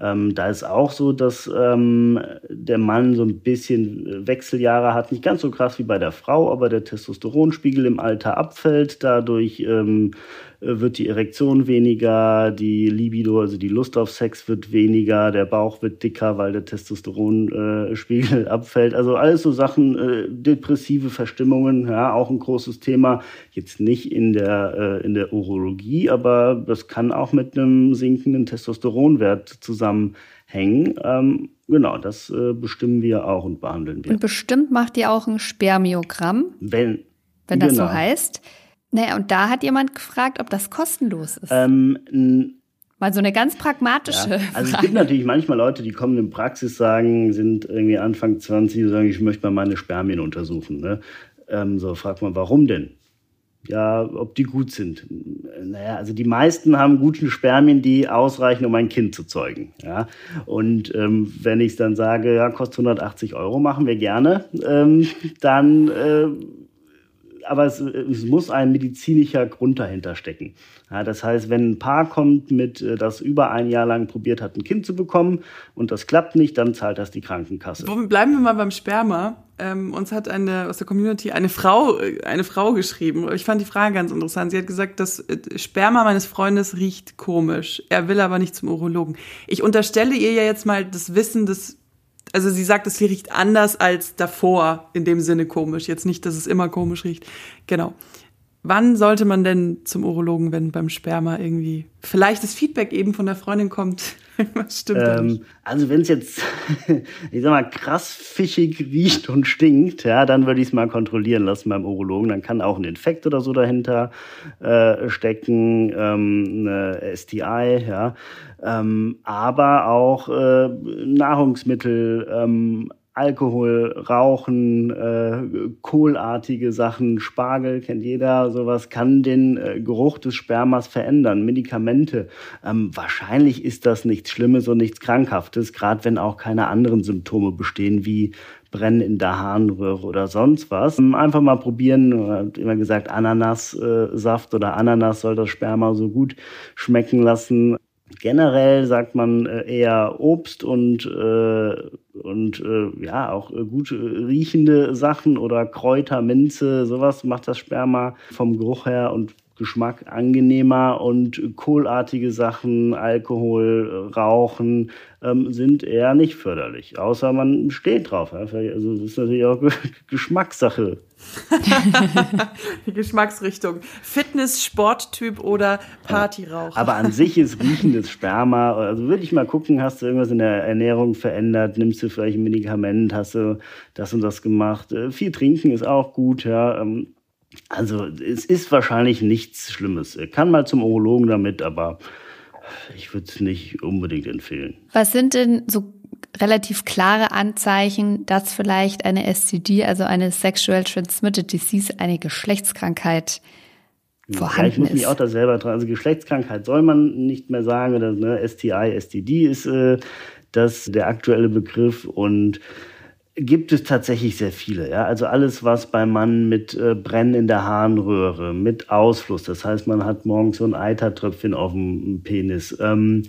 D: Ähm, da ist auch so, dass ähm, der Mann so ein bisschen Wechseljahre hat, nicht ganz so krass wie bei der Frau, aber der Testosteronspiegel im Alter abfällt. Dadurch ähm, äh, wird die Erektion weniger, die Libido, also die Lust auf Sex wird weniger, der Bauch wird dicker, weil der Testosteronspiegel äh, abfällt. Also alles so Sachen, äh, depressive Verstimmungen, ja, auch ein großes Thema. Jetzt nicht in der, äh, in der Urologie, aber das kann auch mit einem sinkenden Testosteronwert zusammenhängen. Ähm, genau, das äh, bestimmen wir auch und behandeln wir.
B: Und bestimmt macht ihr auch ein Spermiogramm.
D: Wenn,
B: wenn das genau. so heißt. Naja, und da hat jemand gefragt, ob das kostenlos ist.
D: Ähm,
B: Mal so eine ganz pragmatische. Ja,
D: also
B: Frage.
D: es gibt natürlich manchmal Leute, die kommen in Praxis, sagen, sind irgendwie Anfang 20 und sagen, ich möchte mal meine Spermien untersuchen. Ne? Ähm, so fragt man, warum denn? Ja, ob die gut sind. Naja, also die meisten haben gute Spermien, die ausreichen, um ein Kind zu zeugen. Ja? Und ähm, wenn ich dann sage, ja, kostet 180 Euro, machen wir gerne, ähm, dann äh, aber es, es, muss ein medizinischer Grund dahinter stecken. Ja, das heißt, wenn ein Paar kommt, mit äh, das über ein Jahr lang probiert hat, ein Kind zu bekommen und das klappt nicht, dann zahlt das die Krankenkasse.
C: Bleiben wir mal beim Sperma. ähm, uns hat eine aus der Community eine Frau, eine Frau geschrieben. Ich fand die Frage ganz interessant. Sie hat gesagt, das äh, Sperma meines Freundes riecht komisch. Er will aber nicht zum Urologen. Ich unterstelle ihr ja jetzt mal das Wissen des, also sie sagt, es riecht anders als davor, in dem Sinne komisch. Jetzt nicht, dass es immer komisch riecht. Genau. Wann sollte man denn zum Urologen, wenn beim Sperma irgendwie vielleicht das Feedback eben von der Freundin kommt? Was stimmt ähm,
D: Also wenn es jetzt, ich sag mal, krass fischig riecht und stinkt, ja, dann würde ich es mal kontrollieren lassen beim Urologen. Dann kann auch ein Infekt oder so dahinter äh, stecken, ähm, eine STI, ja. Ähm, aber auch äh, Nahrungsmittel, ähm, Alkohol, Rauchen, äh, kohlartige Sachen, Spargel kennt jeder, sowas kann den äh, Geruch des Spermas verändern. Medikamente, ähm, wahrscheinlich ist das nichts Schlimmes und nichts Krankhaftes, gerade wenn auch keine anderen Symptome bestehen wie Brennen in der Harnröhre oder sonst was. Ähm, einfach mal probieren, äh, immer gesagt, Ananassaft oder Ananas soll das Sperma so gut schmecken lassen. Generell sagt man äh, eher Obst und, äh, und äh, ja, auch äh, gut riechende Sachen oder Kräuter, Minze, sowas macht das Sperma vom Geruch her und Geschmack angenehmer und kohlartige Sachen, Alkohol, Rauchen ähm, sind eher nicht förderlich, außer man steht drauf. Also das ist natürlich auch Geschmackssache.
C: Geschmacksrichtung. Fitness, Sporttyp oder Partyrauch.
D: Aber an sich ist riechendes Sperma. Also würde ich mal gucken, hast du irgendwas in der Ernährung verändert? Nimmst du vielleicht ein Medikament? Hast du das und das gemacht? Äh, viel trinken ist auch gut, ja. Also es ist wahrscheinlich nichts Schlimmes. Er kann mal zum Urologen damit, aber ich würde es nicht unbedingt empfehlen.
B: Was sind denn so relativ klare Anzeichen, dass vielleicht eine STD, also eine Sexual Transmitted Disease, eine Geschlechtskrankheit vorhanden ja,
D: ich muss mich auch da selber dran. Also Geschlechtskrankheit soll man nicht mehr sagen oder ne, STI, STD ist äh, das der aktuelle Begriff und gibt es tatsächlich sehr viele. Ja? Also alles, was beim Mann mit äh, Brennen in der Harnröhre, mit Ausfluss, das heißt, man hat morgens so ein Eitertröpfchen auf dem Penis, ähm,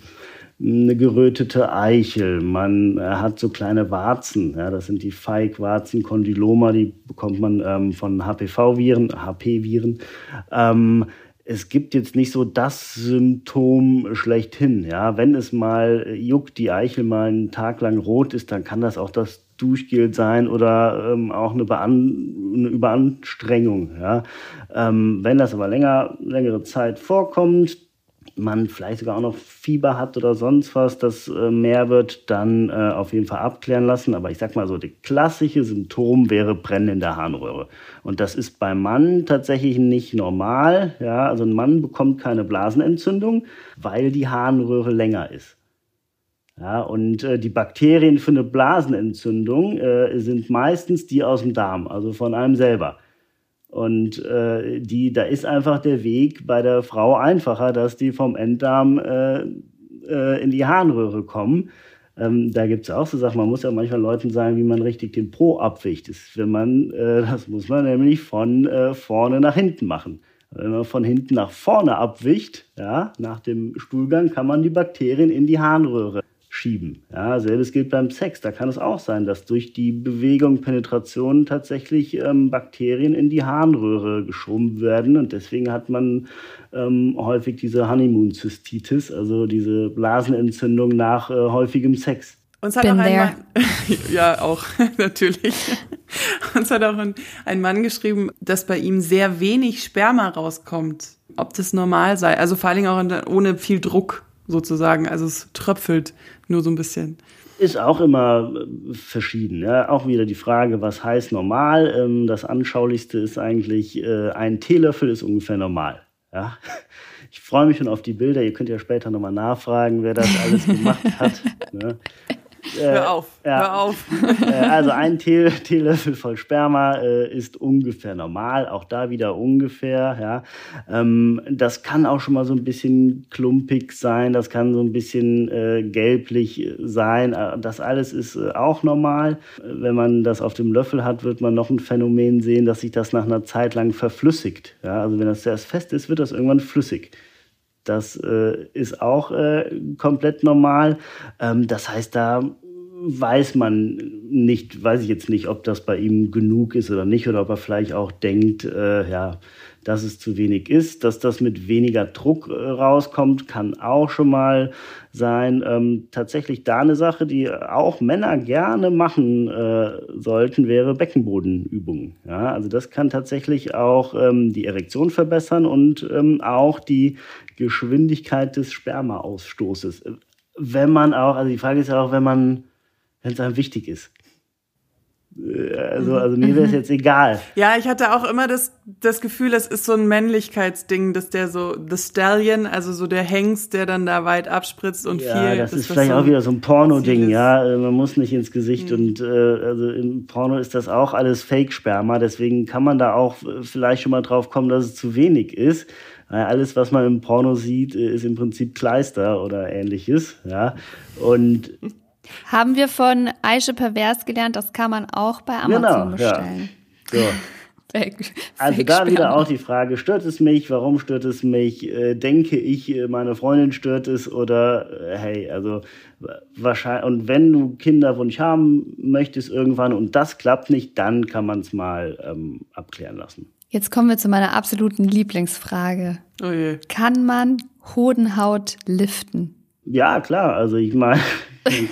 D: eine gerötete Eichel, man äh, hat so kleine Warzen, ja, das sind die Feigwarzen, Kondyloma, die bekommt man ähm, von HPV-Viren, HP-Viren. Ähm, es gibt jetzt nicht so das Symptom schlechthin. Ja, wenn es mal juckt, die Eichel mal einen Tag lang rot ist, dann kann das auch das Duschgel sein oder ähm, auch eine, Bean eine Überanstrengung. Ja. Ähm, wenn das aber länger, längere Zeit vorkommt, man vielleicht sogar auch noch Fieber hat oder sonst was, das äh, mehr wird, dann äh, auf jeden Fall abklären lassen. Aber ich sag mal so, das klassische Symptom wäre Brennen in der Harnröhre. Und das ist beim Mann tatsächlich nicht normal. Ja, also ein Mann bekommt keine Blasenentzündung, weil die Harnröhre länger ist. Ja, und äh, die Bakterien für eine Blasenentzündung äh, sind meistens die aus dem Darm, also von einem selber. Und äh, die, da ist einfach der Weg bei der Frau einfacher, dass die vom Enddarm äh, äh, in die Harnröhre kommen. Ähm, da gibt es auch so Sachen, man muss ja manchmal Leuten sagen, wie man richtig den Po abwicht. Das, wenn man, äh, das muss man nämlich von vorne nach hinten machen. Wenn man von hinten nach vorne abwicht, ja, nach dem Stuhlgang, kann man die Bakterien in die Harnröhre schieben. Ja, selbes gilt beim Sex. Da kann es auch sein, dass durch die Bewegung, Penetration tatsächlich ähm, Bakterien in die Harnröhre geschoben werden und deswegen hat man ähm, häufig diese Honeymoon-Zystitis, also diese Blasenentzündung nach äh, häufigem Sex.
C: Uns hat Bin auch ein Mann, ja auch natürlich. Uns hat auch ein, ein Mann geschrieben, dass bei ihm sehr wenig Sperma rauskommt. Ob das normal sei. Also vor allen Dingen auch ohne viel Druck sozusagen. Also es tröpfelt nur so ein bisschen.
D: Ist auch immer äh, verschieden. Ja. Auch wieder die Frage, was heißt normal? Ähm, das Anschaulichste ist eigentlich, äh, ein Teelöffel ist ungefähr normal. Ja. Ich freue mich schon auf die Bilder. Ihr könnt ja später nochmal nachfragen, wer das alles gemacht hat. Ne?
C: Äh, hör auf, ja. hör auf.
D: Äh, also ein Tee Teelöffel voll Sperma äh, ist ungefähr normal, auch da wieder ungefähr. Ja. Ähm, das kann auch schon mal so ein bisschen klumpig sein, das kann so ein bisschen äh, gelblich sein. Äh, das alles ist äh, auch normal. Wenn man das auf dem Löffel hat, wird man noch ein Phänomen sehen, dass sich das nach einer Zeit lang verflüssigt. Ja. Also wenn das zuerst fest ist, wird das irgendwann flüssig. Das äh, ist auch äh, komplett normal. Ähm, das heißt, da weiß man nicht, weiß ich jetzt nicht, ob das bei ihm genug ist oder nicht, oder ob er vielleicht auch denkt, äh, ja, dass es zu wenig ist. Dass das mit weniger Druck äh, rauskommt, kann auch schon mal sein. Ähm, tatsächlich da eine Sache, die auch Männer gerne machen äh, sollten, wäre Beckenbodenübungen. Ja, also das kann tatsächlich auch ähm, die Erektion verbessern und ähm, auch die Geschwindigkeit des Spermaausstoßes. Wenn man auch, also die Frage ist ja auch, wenn man, wenn es einem wichtig ist. Äh, also, also mir wäre es jetzt egal.
C: Ja, ich hatte auch immer das, das Gefühl, es ist so ein Männlichkeitsding, dass der so, the Stallion, also so der Hengst, der dann da weit abspritzt und
D: ja,
C: viel.
D: Das, das ist vielleicht so auch wieder so ein Porno-Ding, ja. Äh, man muss nicht ins Gesicht mhm. und äh, also im Porno ist das auch alles Fake-Sperma, deswegen kann man da auch vielleicht schon mal drauf kommen, dass es zu wenig ist. Alles, was man im Porno sieht, ist im Prinzip Kleister oder ähnliches, ja. Und
B: haben wir von Aische Pervers gelernt, das kann man auch bei Amazon genau, bestellen. Ja. So.
D: Fake, also da wieder auch die Frage, stört es mich, warum stört es mich, äh, denke ich, äh, meine Freundin stört es oder äh, hey, also wahrscheinlich, und wenn du Kinderwunsch haben möchtest irgendwann und das klappt nicht, dann kann man es mal ähm, abklären lassen.
B: Jetzt kommen wir zu meiner absoluten Lieblingsfrage.
C: Oh je.
B: Kann man Hodenhaut liften?
D: Ja, klar. Also ich meine,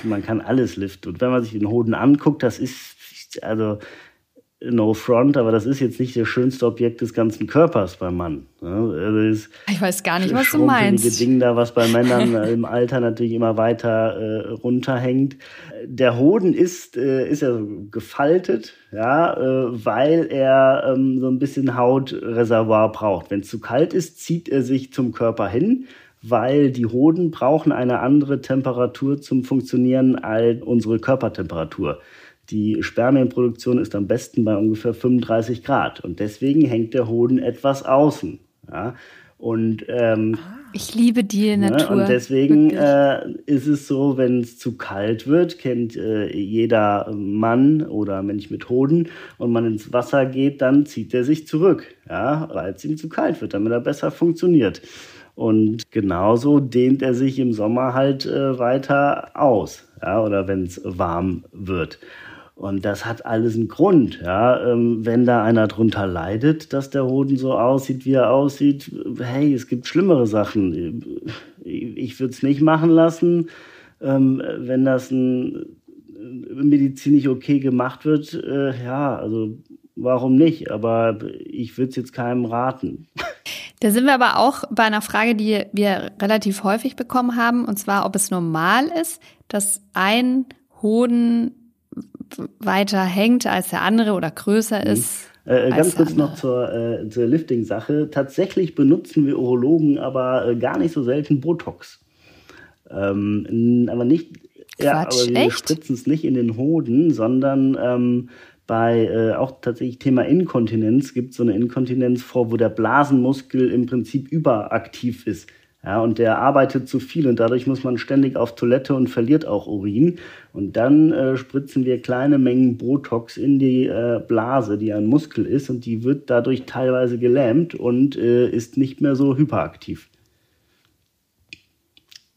D: man kann alles liften. Und wenn man sich den Hoden anguckt, das ist, also no front, aber das ist jetzt nicht das schönste Objekt des ganzen Körpers beim Mann.
B: Also ich weiß gar nicht, was du meinst.
D: Ding da, was bei Männern im Alter natürlich immer weiter äh, runterhängt. Der Hoden ist, äh, ist ja so gefaltet, ja, äh, weil er ähm, so ein bisschen Hautreservoir braucht. Wenn es zu kalt ist, zieht er sich zum Körper hin weil die Hoden brauchen eine andere Temperatur zum Funktionieren als unsere Körpertemperatur. Die Spermienproduktion ist am besten bei ungefähr 35 Grad und deswegen hängt der Hoden etwas außen. Ja? Und ähm,
B: ich liebe die ne, Natur.
D: Und deswegen äh, ist es so, wenn es zu kalt wird, kennt äh, jeder Mann oder Mensch mit Hoden und man ins Wasser geht, dann zieht er sich zurück, ja, weil es ihm zu kalt wird, damit er besser funktioniert. Und genauso dehnt er sich im Sommer halt äh, weiter aus, ja, oder wenn es warm wird. Und das hat alles einen Grund, ja. Ähm, wenn da einer drunter leidet, dass der Hoden so aussieht, wie er aussieht, hey, es gibt schlimmere Sachen. Ich würde es nicht machen lassen, ähm, wenn das ein medizinisch okay gemacht wird. Äh, ja, also warum nicht? Aber ich würde es jetzt keinem raten.
B: Da sind wir aber auch bei einer Frage, die wir relativ häufig bekommen haben, und zwar, ob es normal ist, dass ein Hoden weiter hängt als der andere oder größer mhm. ist.
D: Äh, ganz kurz noch zur, äh, zur Lifting-Sache. Tatsächlich benutzen wir Urologen aber äh, gar nicht so selten Botox. Ähm, aber nicht,
B: Quatsch, ja,
D: aber wir spritzen es nicht in den Hoden, sondern ähm, bei äh, auch tatsächlich Thema Inkontinenz gibt es so eine Inkontinenz vor, wo der Blasenmuskel im Prinzip überaktiv ist. Ja, und der arbeitet zu viel und dadurch muss man ständig auf Toilette und verliert auch Urin. Und dann äh, spritzen wir kleine Mengen Botox in die äh, Blase, die ein Muskel ist, und die wird dadurch teilweise gelähmt und äh, ist nicht mehr so hyperaktiv.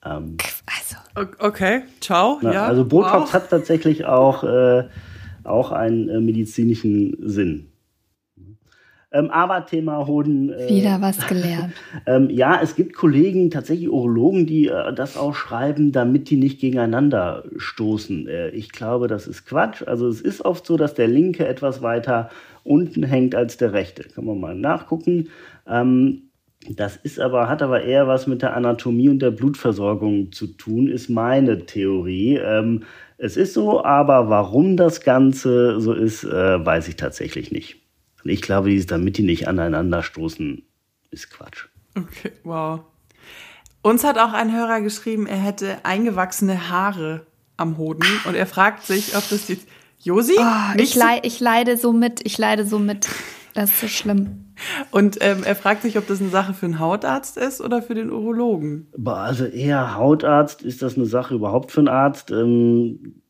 C: Ähm, also. Okay, ciao.
D: Na,
C: ja,
D: also Botox wow. hat tatsächlich auch äh, auch einen äh, medizinischen Sinn. Ähm, aber Thema Hoden.
B: Äh, Wieder was gelernt.
D: ähm, ja, es gibt Kollegen, tatsächlich Urologen, die äh, das auch schreiben, damit die nicht gegeneinander stoßen. Äh, ich glaube, das ist Quatsch. Also es ist oft so, dass der linke etwas weiter unten hängt als der rechte. Kann man mal nachgucken. Ähm, das ist aber, hat aber eher was mit der Anatomie und der Blutversorgung zu tun, ist meine Theorie. Ähm, es ist so, aber warum das Ganze so ist, äh, weiß ich tatsächlich nicht. Und ich glaube, dieses, damit die nicht aneinander stoßen, ist Quatsch.
C: Okay, wow. Uns hat auch ein Hörer geschrieben, er hätte eingewachsene Haare am Hoden und er fragt sich, ob das jetzt. Josi?
B: Oh, ich, ich leide so mit, ich leide so mit. Das ist so schlimm.
C: Und ähm, er fragt sich, ob das eine Sache für einen Hautarzt ist oder für den Urologen.
D: Also eher Hautarzt. Ist das eine Sache überhaupt für einen Arzt? Ähm,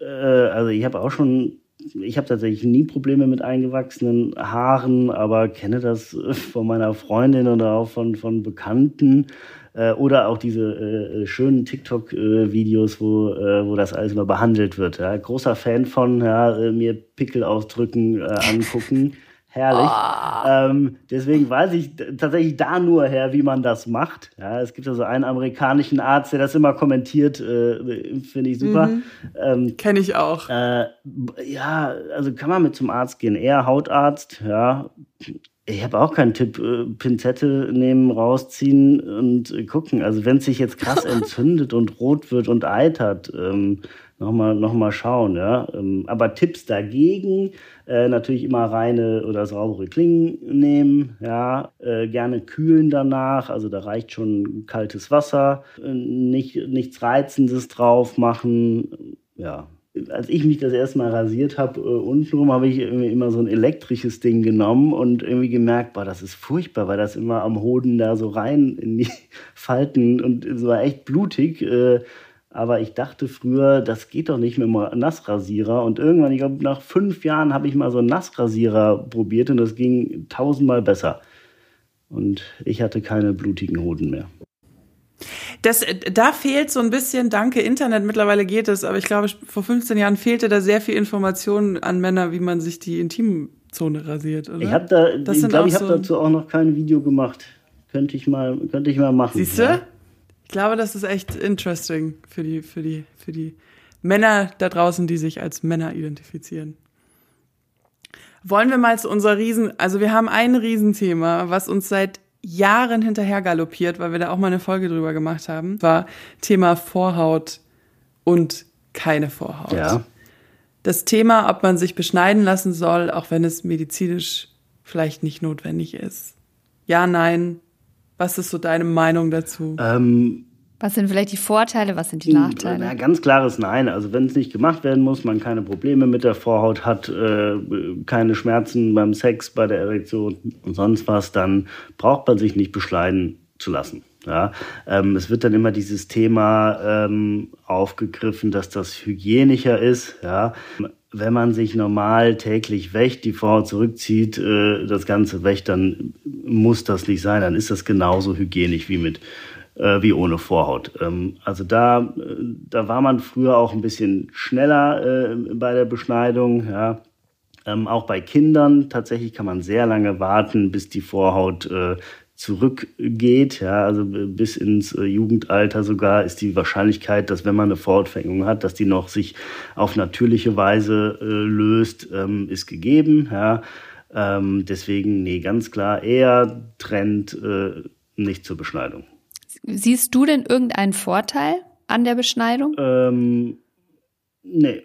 D: äh, also ich habe auch schon ich habe tatsächlich nie Probleme mit eingewachsenen Haaren, aber kenne das von meiner Freundin oder auch von, von Bekannten. Äh, oder auch diese äh, äh schönen TikTok-Videos, wo, äh, wo das alles immer behandelt wird. Ja. Großer Fan von ja, äh, mir Pickel ausdrücken, äh, angucken. Herrlich. Oh. Ähm, deswegen weiß ich tatsächlich da nur her, wie man das macht. Ja, es gibt also einen amerikanischen Arzt, der das immer kommentiert, äh, finde ich super. Mhm.
C: Ähm, Kenne ich auch.
D: Äh, ja, also kann man mit zum Arzt gehen. Eher Hautarzt, ja. Ich habe auch keinen Tipp. Äh, Pinzette nehmen, rausziehen und äh, gucken. Also wenn es sich jetzt krass entzündet und rot wird und eitert, ähm, nochmal noch mal schauen. Ja? Ähm, aber Tipps dagegen, äh, natürlich immer reine oder saubere Klingen nehmen. Ja? Äh, gerne kühlen danach, also da reicht schon kaltes Wasser. Äh, nicht, nichts Reizendes drauf machen. Ja, als ich mich das erste Mal rasiert habe, äh, untenrum habe ich immer so ein elektrisches Ding genommen und irgendwie gemerkt, boah, das ist furchtbar, weil das immer am Hoden da so rein in die Falten und es war echt blutig. Äh, aber ich dachte früher, das geht doch nicht mit einem Nassrasierer. Und irgendwann, ich glaube, nach fünf Jahren habe ich mal so einen Nassrasierer probiert und das ging tausendmal besser. Und ich hatte keine blutigen Hoden mehr.
C: Das, da fehlt so ein bisschen, danke Internet, mittlerweile geht es, aber ich glaube, vor 15 Jahren fehlte da sehr viel Information an Männer, wie man sich die Intimzone rasiert, oder?
D: Ich habe da, das ich glaube, ich habe so dazu auch noch kein Video gemacht. Könnte ich mal, könnte ich mal machen.
C: Siehst du? Ja? Ich glaube, das ist echt interesting für die, für die, für die Männer da draußen, die sich als Männer identifizieren. Wollen wir mal zu unserer Riesen, also wir haben ein Riesenthema, was uns seit Jahren hinterher galoppiert, weil wir da auch mal eine Folge drüber gemacht haben, war Thema Vorhaut und keine Vorhaut.
D: Ja.
C: Das Thema, ob man sich beschneiden lassen soll, auch wenn es medizinisch vielleicht nicht notwendig ist. Ja, nein. Was ist so deine Meinung dazu?
D: Ähm,
B: was sind vielleicht die Vorteile, was sind die Nachteile?
D: Na, ganz klares Nein. Also wenn es nicht gemacht werden muss, man keine Probleme mit der Vorhaut hat, äh, keine Schmerzen beim Sex, bei der Erektion und sonst was, dann braucht man sich nicht beschneiden zu lassen. Ja, ähm, es wird dann immer dieses Thema ähm, aufgegriffen, dass das hygienischer ist. Ja, wenn man sich normal täglich wächt, die Vorhaut zurückzieht, äh, das Ganze wächt, dann muss das nicht sein. Dann ist das genauso hygienisch wie mit äh, wie ohne Vorhaut. Ähm, also da, äh, da war man früher auch ein bisschen schneller bei der Beschneidung. Ja. Ähm, auch bei Kindern tatsächlich kann man sehr lange warten, bis die Vorhaut zurückgeht. Ja, also bis ins äh, Jugendalter sogar ist die Wahrscheinlichkeit, dass wenn man eine Vorhautverengung hat, dass die noch sich auf natürliche Weise äh, löst, ähm, ist gegeben. Ja. Ähm, deswegen, nee, ganz klar, eher Trend äh, nicht zur Beschneidung.
B: Siehst du denn irgendeinen Vorteil an der Beschneidung?
D: Ähm, nee.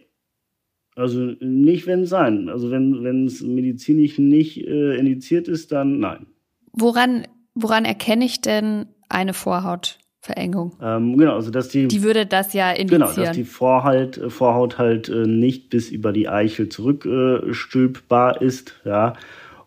D: Also nicht, wenn es sein. Also wenn es medizinisch nicht äh, indiziert ist, dann nein.
B: Woran, woran erkenne ich denn eine Vorhautverengung?
D: Ähm, genau, also dass die.
B: Die würde das ja indizieren.
D: Genau, dass die Vorhaut, Vorhaut halt äh, nicht bis über die Eichel zurückstülpbar äh, ist, ja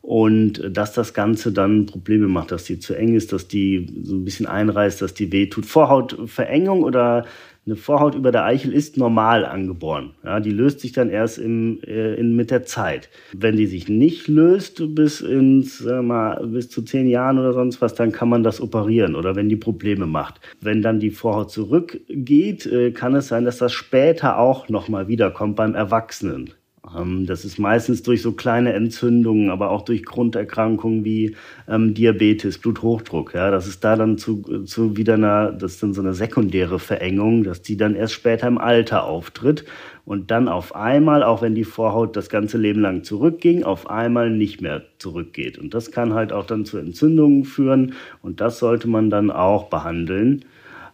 D: und dass das Ganze dann Probleme macht, dass die zu eng ist, dass die so ein bisschen einreißt, dass die weh tut. Vorhautverengung oder eine Vorhaut über der Eichel ist normal angeboren. Ja, die löst sich dann erst im, äh, in, mit der Zeit. Wenn die sich nicht löst bis ins, mal, bis zu zehn Jahren oder sonst was, dann kann man das operieren oder wenn die Probleme macht. Wenn dann die Vorhaut zurückgeht, äh, kann es sein, dass das später auch nochmal wiederkommt beim Erwachsenen. Ähm, das ist meistens durch so kleine Entzündungen, aber auch durch Grunderkrankungen wie ähm, Diabetes, Bluthochdruck. Ja, das ist da dann zu, zu wieder einer, das ist dann so eine sekundäre Verengung, dass die dann erst später im Alter auftritt und dann auf einmal, auch wenn die Vorhaut das ganze Leben lang zurückging, auf einmal nicht mehr zurückgeht. Und das kann halt auch dann zu Entzündungen führen und das sollte man dann auch behandeln.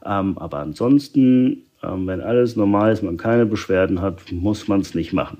D: Ähm, aber ansonsten, ähm, wenn alles normal ist, man keine Beschwerden hat, muss man es nicht machen.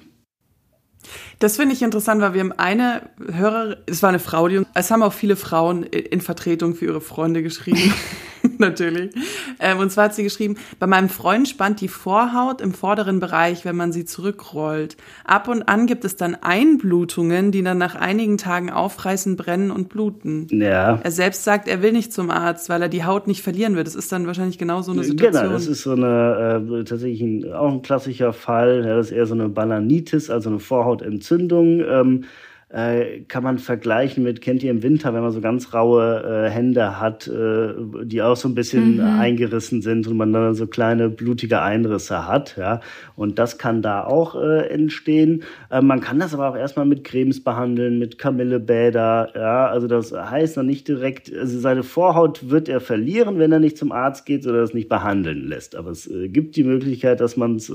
C: Das finde ich interessant, weil wir haben eine Hörer, es war eine Frau, die, es haben auch viele Frauen in Vertretung für ihre Freunde geschrieben. Natürlich. Ähm, und zwar hat sie geschrieben, bei meinem Freund spannt die Vorhaut im vorderen Bereich, wenn man sie zurückrollt. Ab und an gibt es dann Einblutungen, die dann nach einigen Tagen aufreißen, brennen und bluten.
D: Ja.
C: Er selbst sagt, er will nicht zum Arzt, weil er die Haut nicht verlieren will. Das ist dann wahrscheinlich genau so eine Situation.
D: Genau, das ist so eine, äh, tatsächlich ein, auch ein klassischer Fall. Ja, das ist eher so eine Balanitis, also eine Vorhautentzündung. Ähm, äh, kann man vergleichen mit, kennt ihr im Winter, wenn man so ganz raue äh, Hände hat, äh, die auch so ein bisschen mhm. eingerissen sind und man dann so kleine blutige Einrisse hat, ja. Und das kann da auch äh, entstehen. Äh, man kann das aber auch erstmal mit Cremes behandeln, mit Kamillebäder, ja. Also das heißt noch nicht direkt, also seine Vorhaut wird er verlieren, wenn er nicht zum Arzt geht oder es nicht behandeln lässt. Aber es gibt die Möglichkeit, dass man es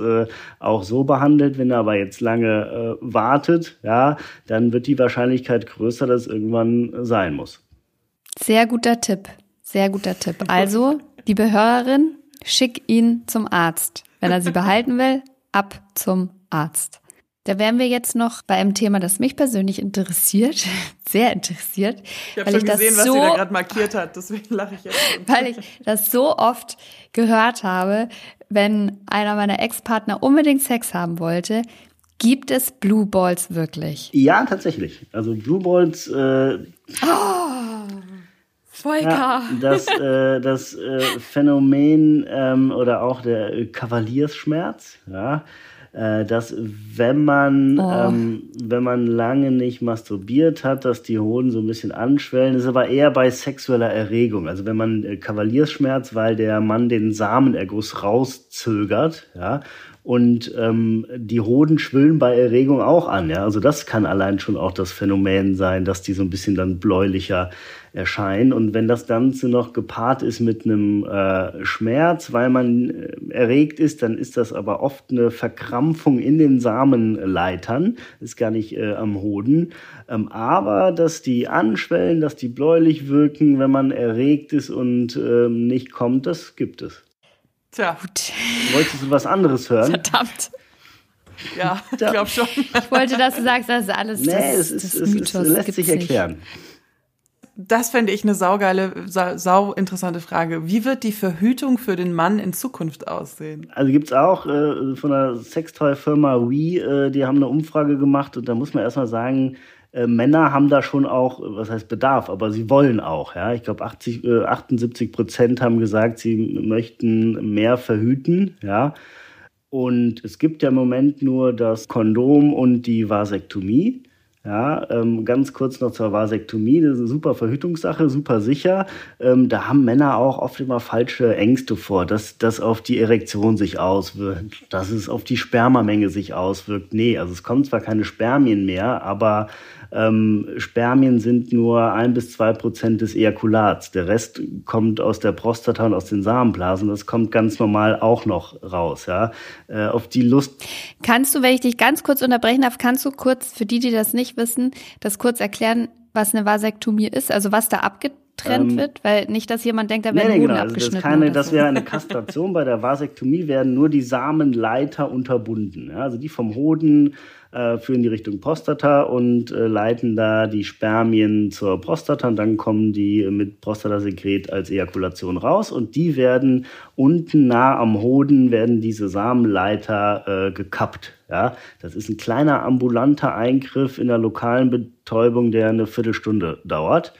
D: auch so behandelt. Wenn er aber jetzt lange wartet, ja, dann wird wird die Wahrscheinlichkeit größer, dass es irgendwann sein muss.
B: Sehr guter Tipp. Sehr guter Tipp. Also, liebe Hörerin, schick ihn zum Arzt. Wenn er sie behalten will, ab zum Arzt. Da wären wir jetzt noch bei einem Thema, das mich persönlich interessiert, sehr interessiert.
C: Ich habe schon gesehen, was so, sie da gerade markiert hat, deswegen lache ich jetzt.
B: Weil ich das so oft gehört habe, wenn einer meiner Ex-Partner unbedingt Sex haben wollte, Gibt es Blue Balls wirklich?
D: Ja, tatsächlich. Also Blue Balls. Äh,
B: oh, Volker. Ja,
D: das äh, das äh, Phänomen ähm, oder auch der Kavaliersschmerz, ja, äh, dass wenn man oh. ähm, wenn man lange nicht masturbiert hat, dass die Hoden so ein bisschen anschwellen. Das ist aber eher bei sexueller Erregung. Also wenn man äh, Kavaliersschmerz, weil der Mann den Samenerguss rauszögert, ja, und ähm, die Hoden schwillen bei Erregung auch an. Ja? Also das kann allein schon auch das Phänomen sein, dass die so ein bisschen dann bläulicher erscheinen. Und wenn das Ganze noch gepaart ist mit einem äh, Schmerz, weil man äh, erregt ist, dann ist das aber oft eine Verkrampfung in den Samenleitern, ist gar nicht äh, am Hoden. Ähm, aber dass die anschwellen, dass die bläulich wirken, wenn man erregt ist und ähm, nicht kommt, das gibt es.
C: Tja. Gut.
D: Wolltest du was anderes hören?
C: Verdammt. Ja, ich glaube schon.
B: Ich wollte, dass du sagst, das ist alles nee, das, es, ist, das Mythos.
D: Es, lässt sich erklären.
C: Das fände ich eine saugeile, sau, sau interessante Frage. Wie wird die Verhütung für den Mann in Zukunft aussehen?
D: Also gibt es auch äh, von der Sextoy-Firma Wii, äh, die haben eine Umfrage gemacht und da muss man erstmal sagen, äh, Männer haben da schon auch, was heißt Bedarf, aber sie wollen auch. Ja? Ich glaube, 80, äh, 78 Prozent haben gesagt, sie möchten mehr verhüten. Ja? Und es gibt ja im Moment nur das Kondom und die Vasektomie. Ja, ähm, ganz kurz noch zur Vasektomie. Das ist eine super Verhütungssache, super sicher. Ähm, da haben Männer auch oft immer falsche Ängste vor, dass das auf die Erektion sich auswirkt, dass es auf die Spermamenge sich auswirkt. Nee, also es kommen zwar keine Spermien mehr, aber ähm, Spermien sind nur ein bis zwei Prozent des Ejakulats. Der Rest kommt aus der Prostata und aus den Samenblasen. Das kommt ganz normal auch noch raus. Ja, äh, auf die Lust.
B: Kannst du, wenn ich dich ganz kurz unterbrechen darf, kannst du kurz für die, die das nicht wissen, das kurz erklären, was eine Vasektomie ist, also was da abgetrennt ähm, wird, weil nicht, dass jemand denkt, da werden nee, nee, genau. abgeschnitten.
D: Also das, keine, das wäre eine Kastration. Bei der Vasektomie werden nur die Samenleiter unterbunden. Ja, also die vom Hoden äh, führen die Richtung Prostata und äh, leiten da die Spermien zur Prostata und dann kommen die mit Prostatasekret als Ejakulation raus und die werden unten nah am Hoden werden diese Samenleiter äh, gekappt. Ja, das ist ein kleiner ambulanter Eingriff in der lokalen Betäubung, der eine Viertelstunde dauert.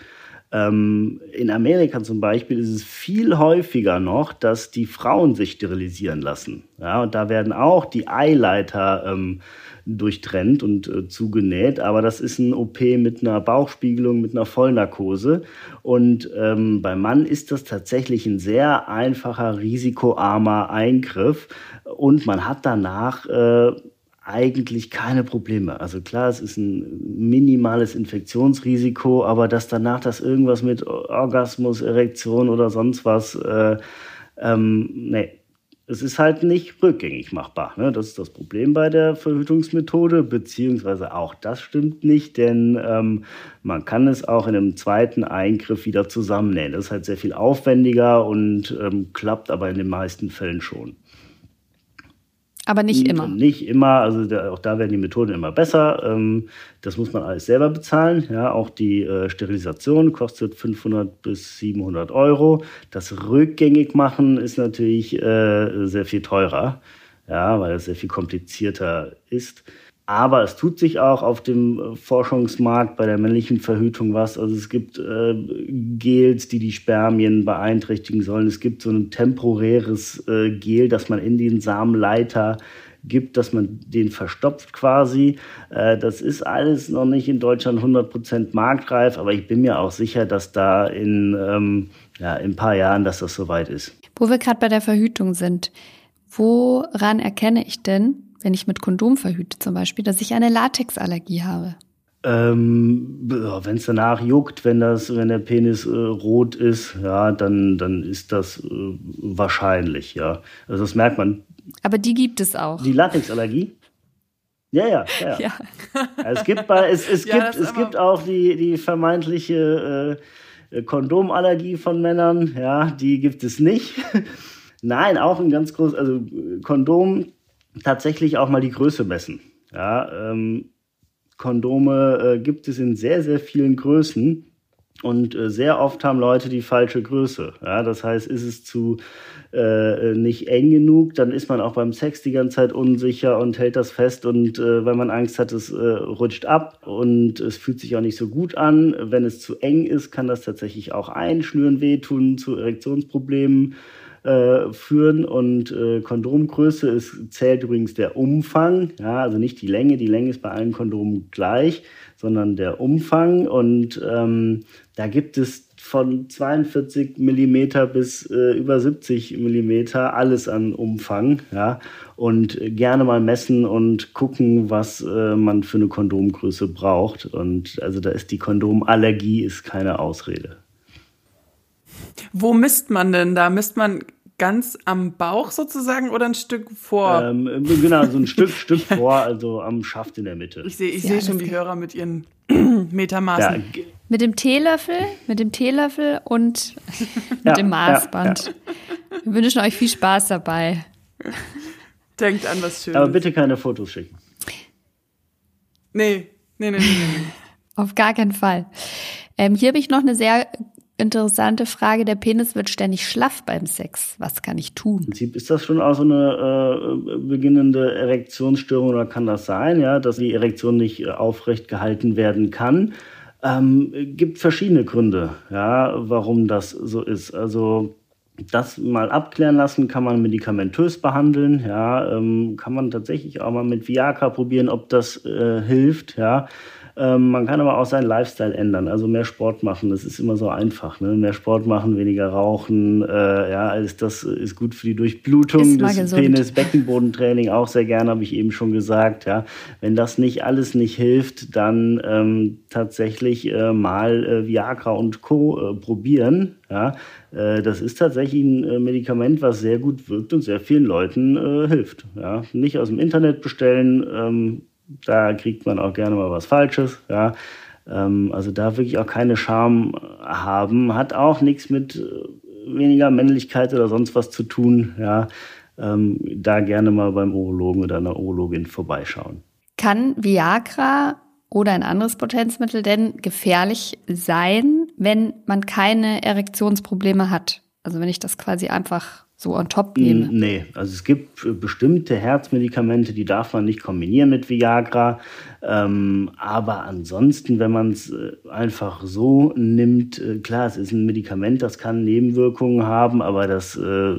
D: Ähm, in Amerika zum Beispiel ist es viel häufiger noch, dass die Frauen sich sterilisieren lassen. Ja, und da werden auch die Eileiter ähm, durchtrennt und äh, zugenäht. Aber das ist ein OP mit einer Bauchspiegelung, mit einer Vollnarkose. Und ähm, beim Mann ist das tatsächlich ein sehr einfacher, risikoarmer Eingriff. Und man hat danach äh, eigentlich keine Probleme. Also klar, es ist ein minimales Infektionsrisiko, aber dass danach das irgendwas mit Orgasmus, Erektion oder sonst was, äh, ähm, nee, es ist halt nicht rückgängig machbar. Ne? Das ist das Problem bei der Verhütungsmethode, beziehungsweise auch das stimmt nicht, denn ähm, man kann es auch in einem zweiten Eingriff wieder zusammennähen. Das ist halt sehr viel aufwendiger und ähm, klappt aber in den meisten Fällen schon.
B: Aber nicht immer.
D: Nicht immer, also da, auch da werden die Methoden immer besser. Ähm, das muss man alles selber bezahlen. Ja, auch die äh, Sterilisation kostet 500 bis 700 Euro. Das rückgängig machen ist natürlich äh, sehr viel teurer, ja, weil es sehr viel komplizierter ist. Aber es tut sich auch auf dem äh, Forschungsmarkt bei der männlichen Verhütung was. Also es gibt äh, Gels, die die Spermien beeinträchtigen sollen. Es gibt so ein temporäres äh, Gel, das man in den Samenleiter gibt, dass man den verstopft quasi. Äh, das ist alles noch nicht in Deutschland 100% marktreif, aber ich bin mir auch sicher, dass da in, ähm, ja, in ein paar Jahren, dass das soweit ist.
B: Wo wir gerade bei der Verhütung sind, woran erkenne ich denn, wenn ich mit Kondom verhüte zum Beispiel, dass ich eine Latexallergie habe?
D: Ähm, wenn es danach juckt, wenn das, wenn der Penis äh, rot ist, ja, dann, dann ist das äh, wahrscheinlich, ja. Also das merkt man.
B: Aber die gibt es auch.
D: Die Latexallergie? Ja, ja, ja. ja. Es gibt, es, es, ja, gibt, es gibt auch die, die vermeintliche äh, Kondomallergie von Männern, ja, die gibt es nicht. Nein, auch ein ganz großes, also Kondom tatsächlich auch mal die Größe messen. Ja, ähm, Kondome äh, gibt es in sehr, sehr vielen Größen. Und äh, sehr oft haben Leute die falsche Größe. Ja, das heißt, ist es zu äh, nicht eng genug, dann ist man auch beim Sex die ganze Zeit unsicher und hält das fest. Und äh, weil man Angst hat, es äh, rutscht ab und es fühlt sich auch nicht so gut an. Wenn es zu eng ist, kann das tatsächlich auch einschnüren, wehtun, zu Erektionsproblemen äh, führen. Und äh, Kondomgröße ist, zählt übrigens der Umfang, ja, also nicht die Länge. Die Länge ist bei allen Kondomen gleich, sondern der Umfang. Und ähm, da gibt es von 42 Millimeter bis äh, über 70 Millimeter alles an Umfang, ja, und gerne mal messen und gucken, was äh, man für eine Kondomgröße braucht. Und also da ist die Kondomallergie ist keine Ausrede.
C: Wo misst man denn da? Misst man ganz am Bauch sozusagen oder ein Stück vor?
D: Ähm, genau, so ein Stück, Stück vor, also am Schaft in der Mitte.
C: Ich sehe ich ja, seh schon die Hörer mit ihren Metermaßen.
B: Ja. Mit dem Teelöffel, mit dem Teelöffel und mit ja, dem Maßband. Wir wünschen euch viel Spaß dabei.
C: Denkt an was Schönes.
D: Aber bitte keine Fotos schicken.
C: Nee, nee, nee, nee. nee.
B: Auf gar keinen Fall. Ähm, hier habe ich noch eine sehr interessante Frage. Der Penis wird ständig schlaff beim Sex. Was kann ich tun?
D: Im Prinzip ist das schon auch so eine äh, beginnende Erektionsstörung oder kann das sein, ja, dass die Erektion nicht äh, aufrecht gehalten werden kann. Ähm, gibt verschiedene Gründe, ja, warum das so ist. Also das mal abklären lassen, kann man medikamentös behandeln, ja, ähm, kann man tatsächlich auch mal mit Viagra probieren, ob das äh, hilft, ja. Ähm, man kann aber auch seinen Lifestyle ändern, also mehr Sport machen. Das ist immer so einfach. Ne? Mehr Sport machen, weniger rauchen. Äh, ja, alles das ist gut für die Durchblutung des Penis. Beckenbodentraining auch sehr gerne, habe ich eben schon gesagt. Ja, wenn das nicht alles nicht hilft, dann ähm, tatsächlich äh, mal äh, Viagra und Co. Äh, probieren. Ja, äh, das ist tatsächlich ein äh, Medikament, was sehr gut wirkt und sehr vielen Leuten hilft. Ja, nicht aus dem Internet bestellen. Ähm, da kriegt man auch gerne mal was Falsches. Ja. Ähm, also da wirklich auch keine Scham haben, hat auch nichts mit äh, weniger Männlichkeit oder sonst was zu tun. Ja. Ähm, da gerne mal beim Urologen oder einer Urologin vorbeischauen.
B: Kann Viagra oder ein anderes Potenzmittel denn gefährlich sein, wenn man keine Erektionsprobleme hat? Also wenn ich das quasi einfach so on top nehme?
D: Nee, also es gibt bestimmte Herzmedikamente, die darf man nicht kombinieren mit Viagra. Ähm, aber ansonsten, wenn man es äh, einfach so nimmt, äh, klar, es ist ein Medikament, das kann Nebenwirkungen haben, aber das äh,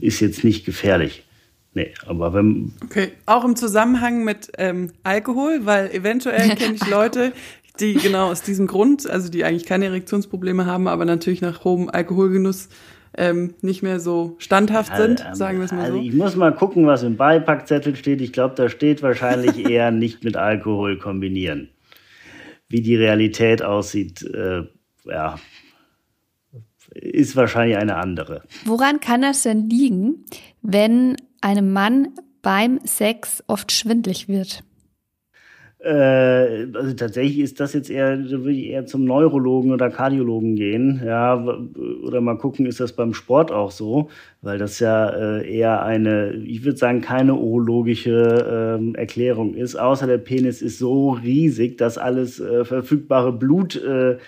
D: ist jetzt nicht gefährlich. Nee, aber wenn.
C: Okay, auch im Zusammenhang mit ähm, Alkohol, weil eventuell kenne ich Leute, die genau aus diesem Grund, also die eigentlich keine Erektionsprobleme haben, aber natürlich nach hohem Alkoholgenuss ähm, nicht mehr so standhaft sind, also, sagen wir es mal
D: also
C: so.
D: Ich muss mal gucken, was im Beipackzettel steht. Ich glaube, da steht wahrscheinlich eher nicht mit Alkohol kombinieren. Wie die Realität aussieht, äh, ja, ist wahrscheinlich eine andere.
B: Woran kann das denn liegen, wenn einem Mann beim Sex oft schwindlig wird?
D: Äh, also tatsächlich ist das jetzt eher, da würde ich eher zum Neurologen oder Kardiologen gehen, ja, oder mal gucken, ist das beim Sport auch so, weil das ja äh, eher eine, ich würde sagen, keine urologische ähm, Erklärung ist, außer der Penis ist so riesig, dass alles äh, verfügbare Blut äh,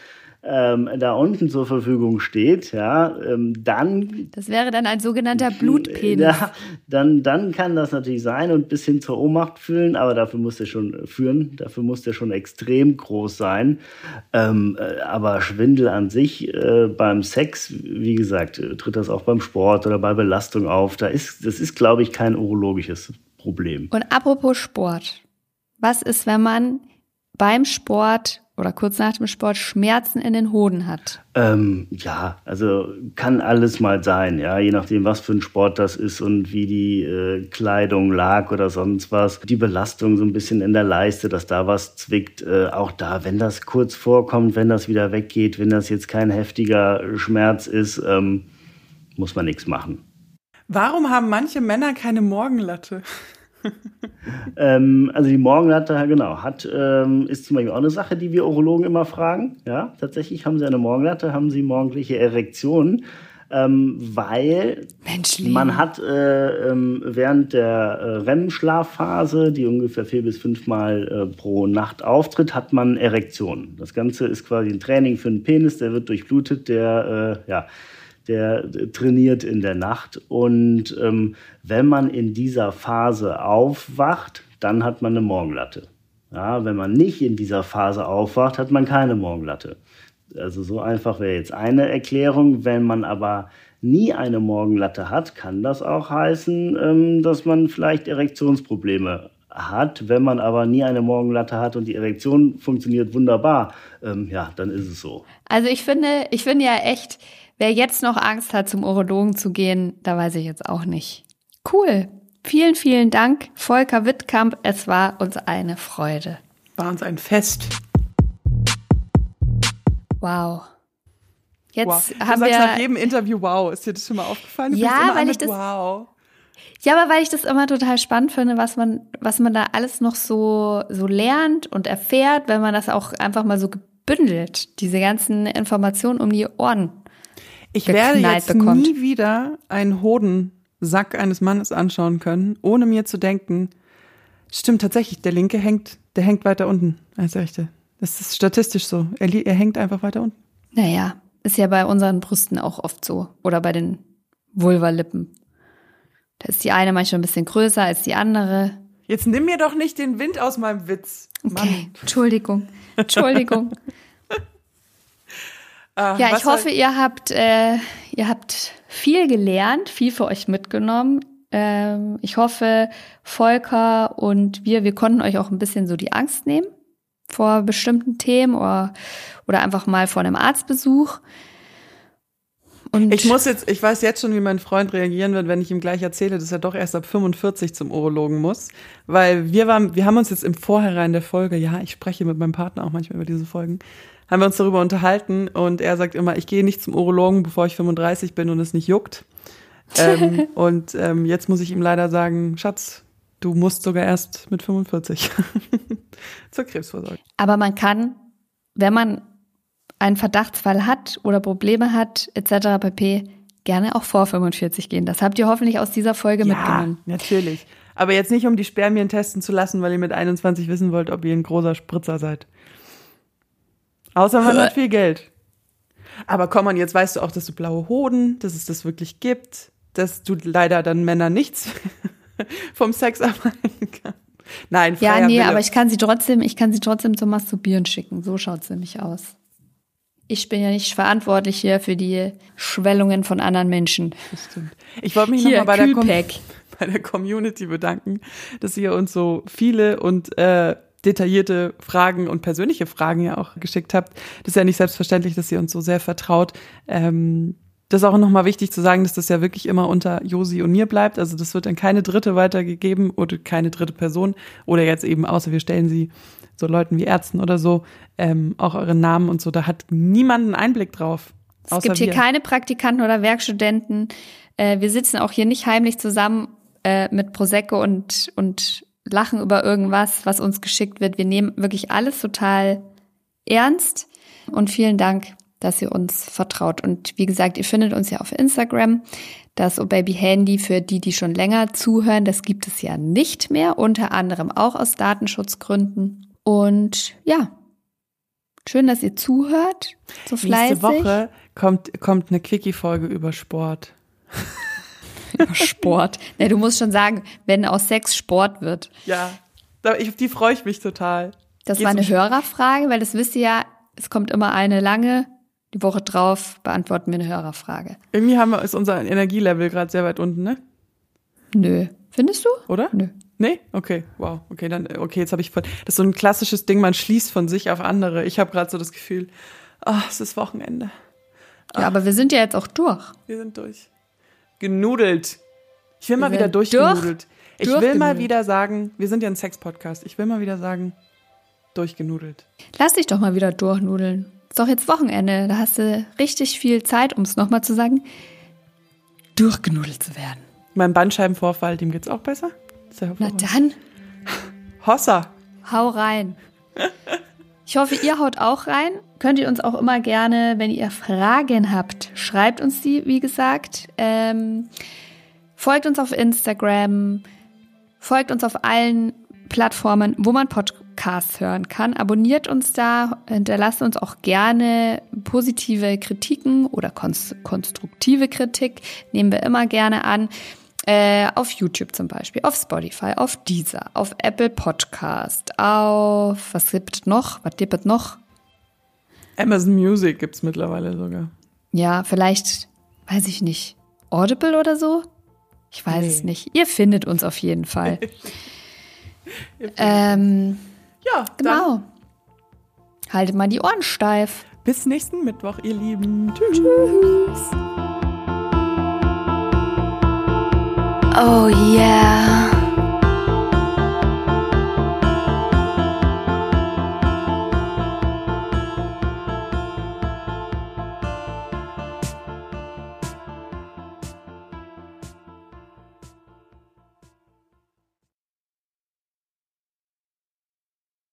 D: ähm, da unten zur Verfügung steht, ja, ähm, dann.
B: Das wäre dann ein sogenannter Blutpenis.
D: Ja, dann, dann kann das natürlich sein und bis hin zur Ohnmacht fühlen, aber dafür muss der schon führen, dafür muss der schon extrem groß sein. Ähm, äh, aber Schwindel an sich äh, beim Sex, wie gesagt, äh, tritt das auch beim Sport oder bei Belastung auf. Da ist, das ist, glaube ich, kein urologisches Problem.
B: Und apropos Sport. Was ist, wenn man beim Sport oder kurz nach dem Sport Schmerzen in den Hoden hat?
D: Ähm, ja, also kann alles mal sein, ja, je nachdem, was für ein Sport das ist und wie die äh, Kleidung lag oder sonst was. Die Belastung so ein bisschen in der Leiste, dass da was zwickt. Äh, auch da, wenn das kurz vorkommt, wenn das wieder weggeht, wenn das jetzt kein heftiger Schmerz ist, ähm, muss man nichts machen.
C: Warum haben manche Männer keine Morgenlatte?
D: ähm, also die Morgenlatte, genau, hat, ähm, ist zum Beispiel auch eine Sache, die wir Urologen immer fragen. Ja, tatsächlich haben sie eine Morgenlatte, haben sie morgendliche Erektionen. Ähm, weil
B: Menschlich.
D: man hat äh, ähm, während der äh, REM-Schlafphase, die ungefähr vier bis fünfmal äh, pro Nacht auftritt, hat man Erektionen. Das Ganze ist quasi ein Training für den Penis, der wird durchblutet, der äh, ja der trainiert in der Nacht. Und ähm, wenn man in dieser Phase aufwacht, dann hat man eine Morgenlatte. Ja, wenn man nicht in dieser Phase aufwacht, hat man keine Morgenlatte. Also so einfach wäre jetzt eine Erklärung. Wenn man aber nie eine Morgenlatte hat, kann das auch heißen, ähm, dass man vielleicht Erektionsprobleme hat. Wenn man aber nie eine Morgenlatte hat und die Erektion funktioniert wunderbar, ähm, ja, dann ist es so.
B: Also ich finde, ich finde ja echt, Wer jetzt noch Angst hat, zum Urologen zu gehen, da weiß ich jetzt auch nicht. Cool. Vielen, vielen Dank, Volker Wittkamp. Es war uns eine Freude.
C: War uns ein Fest.
B: Wow. Jetzt
C: wow. Du
B: haben
C: sagst
B: wir
C: nach jedem Interview wow. Ist dir das schon mal aufgefallen? Du
B: ja, weil ich das
C: wow.
B: Ja, aber weil ich das immer total spannend finde, was man was man da alles noch so so lernt und erfährt, wenn man das auch einfach mal so gebündelt, diese ganzen Informationen um die Ohren
C: ich werde jetzt bekommt. nie wieder einen Hodensack eines Mannes anschauen können, ohne mir zu denken, stimmt tatsächlich, der linke hängt, der hängt weiter unten als der rechte. Das ist statistisch so. Er, er hängt einfach weiter unten.
B: Naja, ist ja bei unseren Brüsten auch oft so. Oder bei den Vulvalippen. Da ist die eine manchmal ein bisschen größer als die andere.
C: Jetzt nimm mir doch nicht den Wind aus meinem Witz. Mann. Okay,
B: Entschuldigung. Entschuldigung. Äh, ja, ich hoffe, ihr habt, äh, ihr habt viel gelernt, viel für euch mitgenommen. Ähm, ich hoffe, Volker und wir, wir konnten euch auch ein bisschen so die Angst nehmen vor bestimmten Themen oder, oder einfach mal vor einem Arztbesuch.
C: Und ich muss jetzt, ich weiß jetzt schon, wie mein Freund reagieren wird, wenn ich ihm gleich erzähle, dass er doch erst ab 45 zum Urologen muss, weil wir waren, wir haben uns jetzt im Vorhinein der Folge, ja, ich spreche mit meinem Partner auch manchmal über diese Folgen, haben wir uns darüber unterhalten und er sagt immer, ich gehe nicht zum Urologen, bevor ich 35 bin und es nicht juckt. ähm, und ähm, jetzt muss ich ihm leider sagen, Schatz, du musst sogar erst mit 45 zur Krebsvorsorge.
B: Aber man kann, wenn man einen Verdachtsfall hat oder Probleme hat, etc. pp., gerne auch vor 45 gehen. Das habt ihr hoffentlich aus dieser Folge ja, mitgenommen.
C: Natürlich. Aber jetzt nicht, um die Spermien testen zu lassen, weil ihr mit 21 wissen wollt, ob ihr ein großer Spritzer seid. Außer man hat viel Geld. Aber komm man, jetzt weißt du auch, dass du blaue Hoden, dass es das wirklich gibt, dass du leider dann Männer nichts vom Sex abhalten kannst. Nein,
B: Ja, nee, Wille. aber ich kann sie trotzdem, ich kann sie trotzdem zum Masturbieren schicken. So schaut sie nämlich aus. Ich bin ja nicht verantwortlich hier für die Schwellungen von anderen Menschen.
C: Das stimmt. Ich wollte mich nochmal bei, der bei der Community bedanken, dass ihr uns so viele und äh, detaillierte Fragen und persönliche Fragen ja auch geschickt habt. Das ist ja nicht selbstverständlich, dass ihr uns so sehr vertraut. Ähm, das ist auch nochmal wichtig zu sagen, dass das ja wirklich immer unter Josi und mir bleibt. Also das wird dann keine dritte weitergegeben oder keine dritte Person oder jetzt eben außer wir stellen sie so Leuten wie Ärzten oder so ähm, auch euren Namen und so. Da hat niemand einen Einblick drauf.
B: Es gibt hier wir. keine Praktikanten oder Werkstudenten. Äh, wir sitzen auch hier nicht heimlich zusammen äh, mit Prosecco und, und lachen über irgendwas, was uns geschickt wird. Wir nehmen wirklich alles total ernst. Und vielen Dank, dass ihr uns vertraut. Und wie gesagt, ihr findet uns ja auf Instagram. Das O Baby Handy für die, die schon länger zuhören, das gibt es ja nicht mehr, unter anderem auch aus Datenschutzgründen. Und ja, schön, dass ihr zuhört. So fleißig.
C: Nächste Woche kommt, kommt eine Quickie-Folge über Sport.
B: über Sport. Ja, du musst schon sagen, wenn aus Sex Sport wird.
C: Ja, auf die freue ich mich total.
B: Das Geht's war eine Hörerfrage, weil das wisst ihr ja, es kommt immer eine lange die Woche drauf beantworten wir eine Hörerfrage.
C: Irgendwie haben wir, ist unser Energielevel gerade sehr weit unten, ne?
B: Nö. Findest du?
C: Oder?
B: Nö.
C: Nee? Okay, wow. Okay, dann, okay, jetzt habe ich voll. Das ist so ein klassisches Ding, man schließt von sich auf andere. Ich habe gerade so das Gefühl, ah, es ist Wochenende.
B: Ja, aber wir sind ja jetzt auch durch.
C: Wir sind durch. Genudelt. Ich will wir mal wieder durchgenudelt. Durch, ich will mal wieder sagen, wir sind ja ein Sex-Podcast. Ich will mal wieder sagen, durchgenudelt.
B: Lass dich doch mal wieder durchnudeln ist doch jetzt Wochenende. Da hast du richtig viel Zeit, um es nochmal zu sagen, durchgenudelt zu werden.
C: Mein Bandscheibenvorfall, dem geht's auch besser?
B: Na dann.
C: Hossa.
B: Hau rein. Ich hoffe, ihr haut auch rein. Könnt ihr uns auch immer gerne, wenn ihr Fragen habt, schreibt uns die, wie gesagt. Ähm, folgt uns auf Instagram, folgt uns auf allen Plattformen, wo man Podcasts hören kann. Abonniert uns da, hinterlasst uns auch gerne positive Kritiken oder konstruktive Kritik, nehmen wir immer gerne an. Äh, auf YouTube zum Beispiel, auf Spotify, auf Deezer, auf Apple Podcast, auf, was gibt noch? Was gibt noch?
C: Amazon Music gibt es mittlerweile sogar.
B: Ja, vielleicht, weiß ich nicht, Audible oder so? Ich weiß nee. es nicht. Ihr findet uns auf jeden Fall. ähm,
C: ja,
B: genau. Dann. Haltet mal die Ohren steif.
C: Bis nächsten Mittwoch, ihr Lieben. Tschüss.
B: Tschüss. Oh yeah.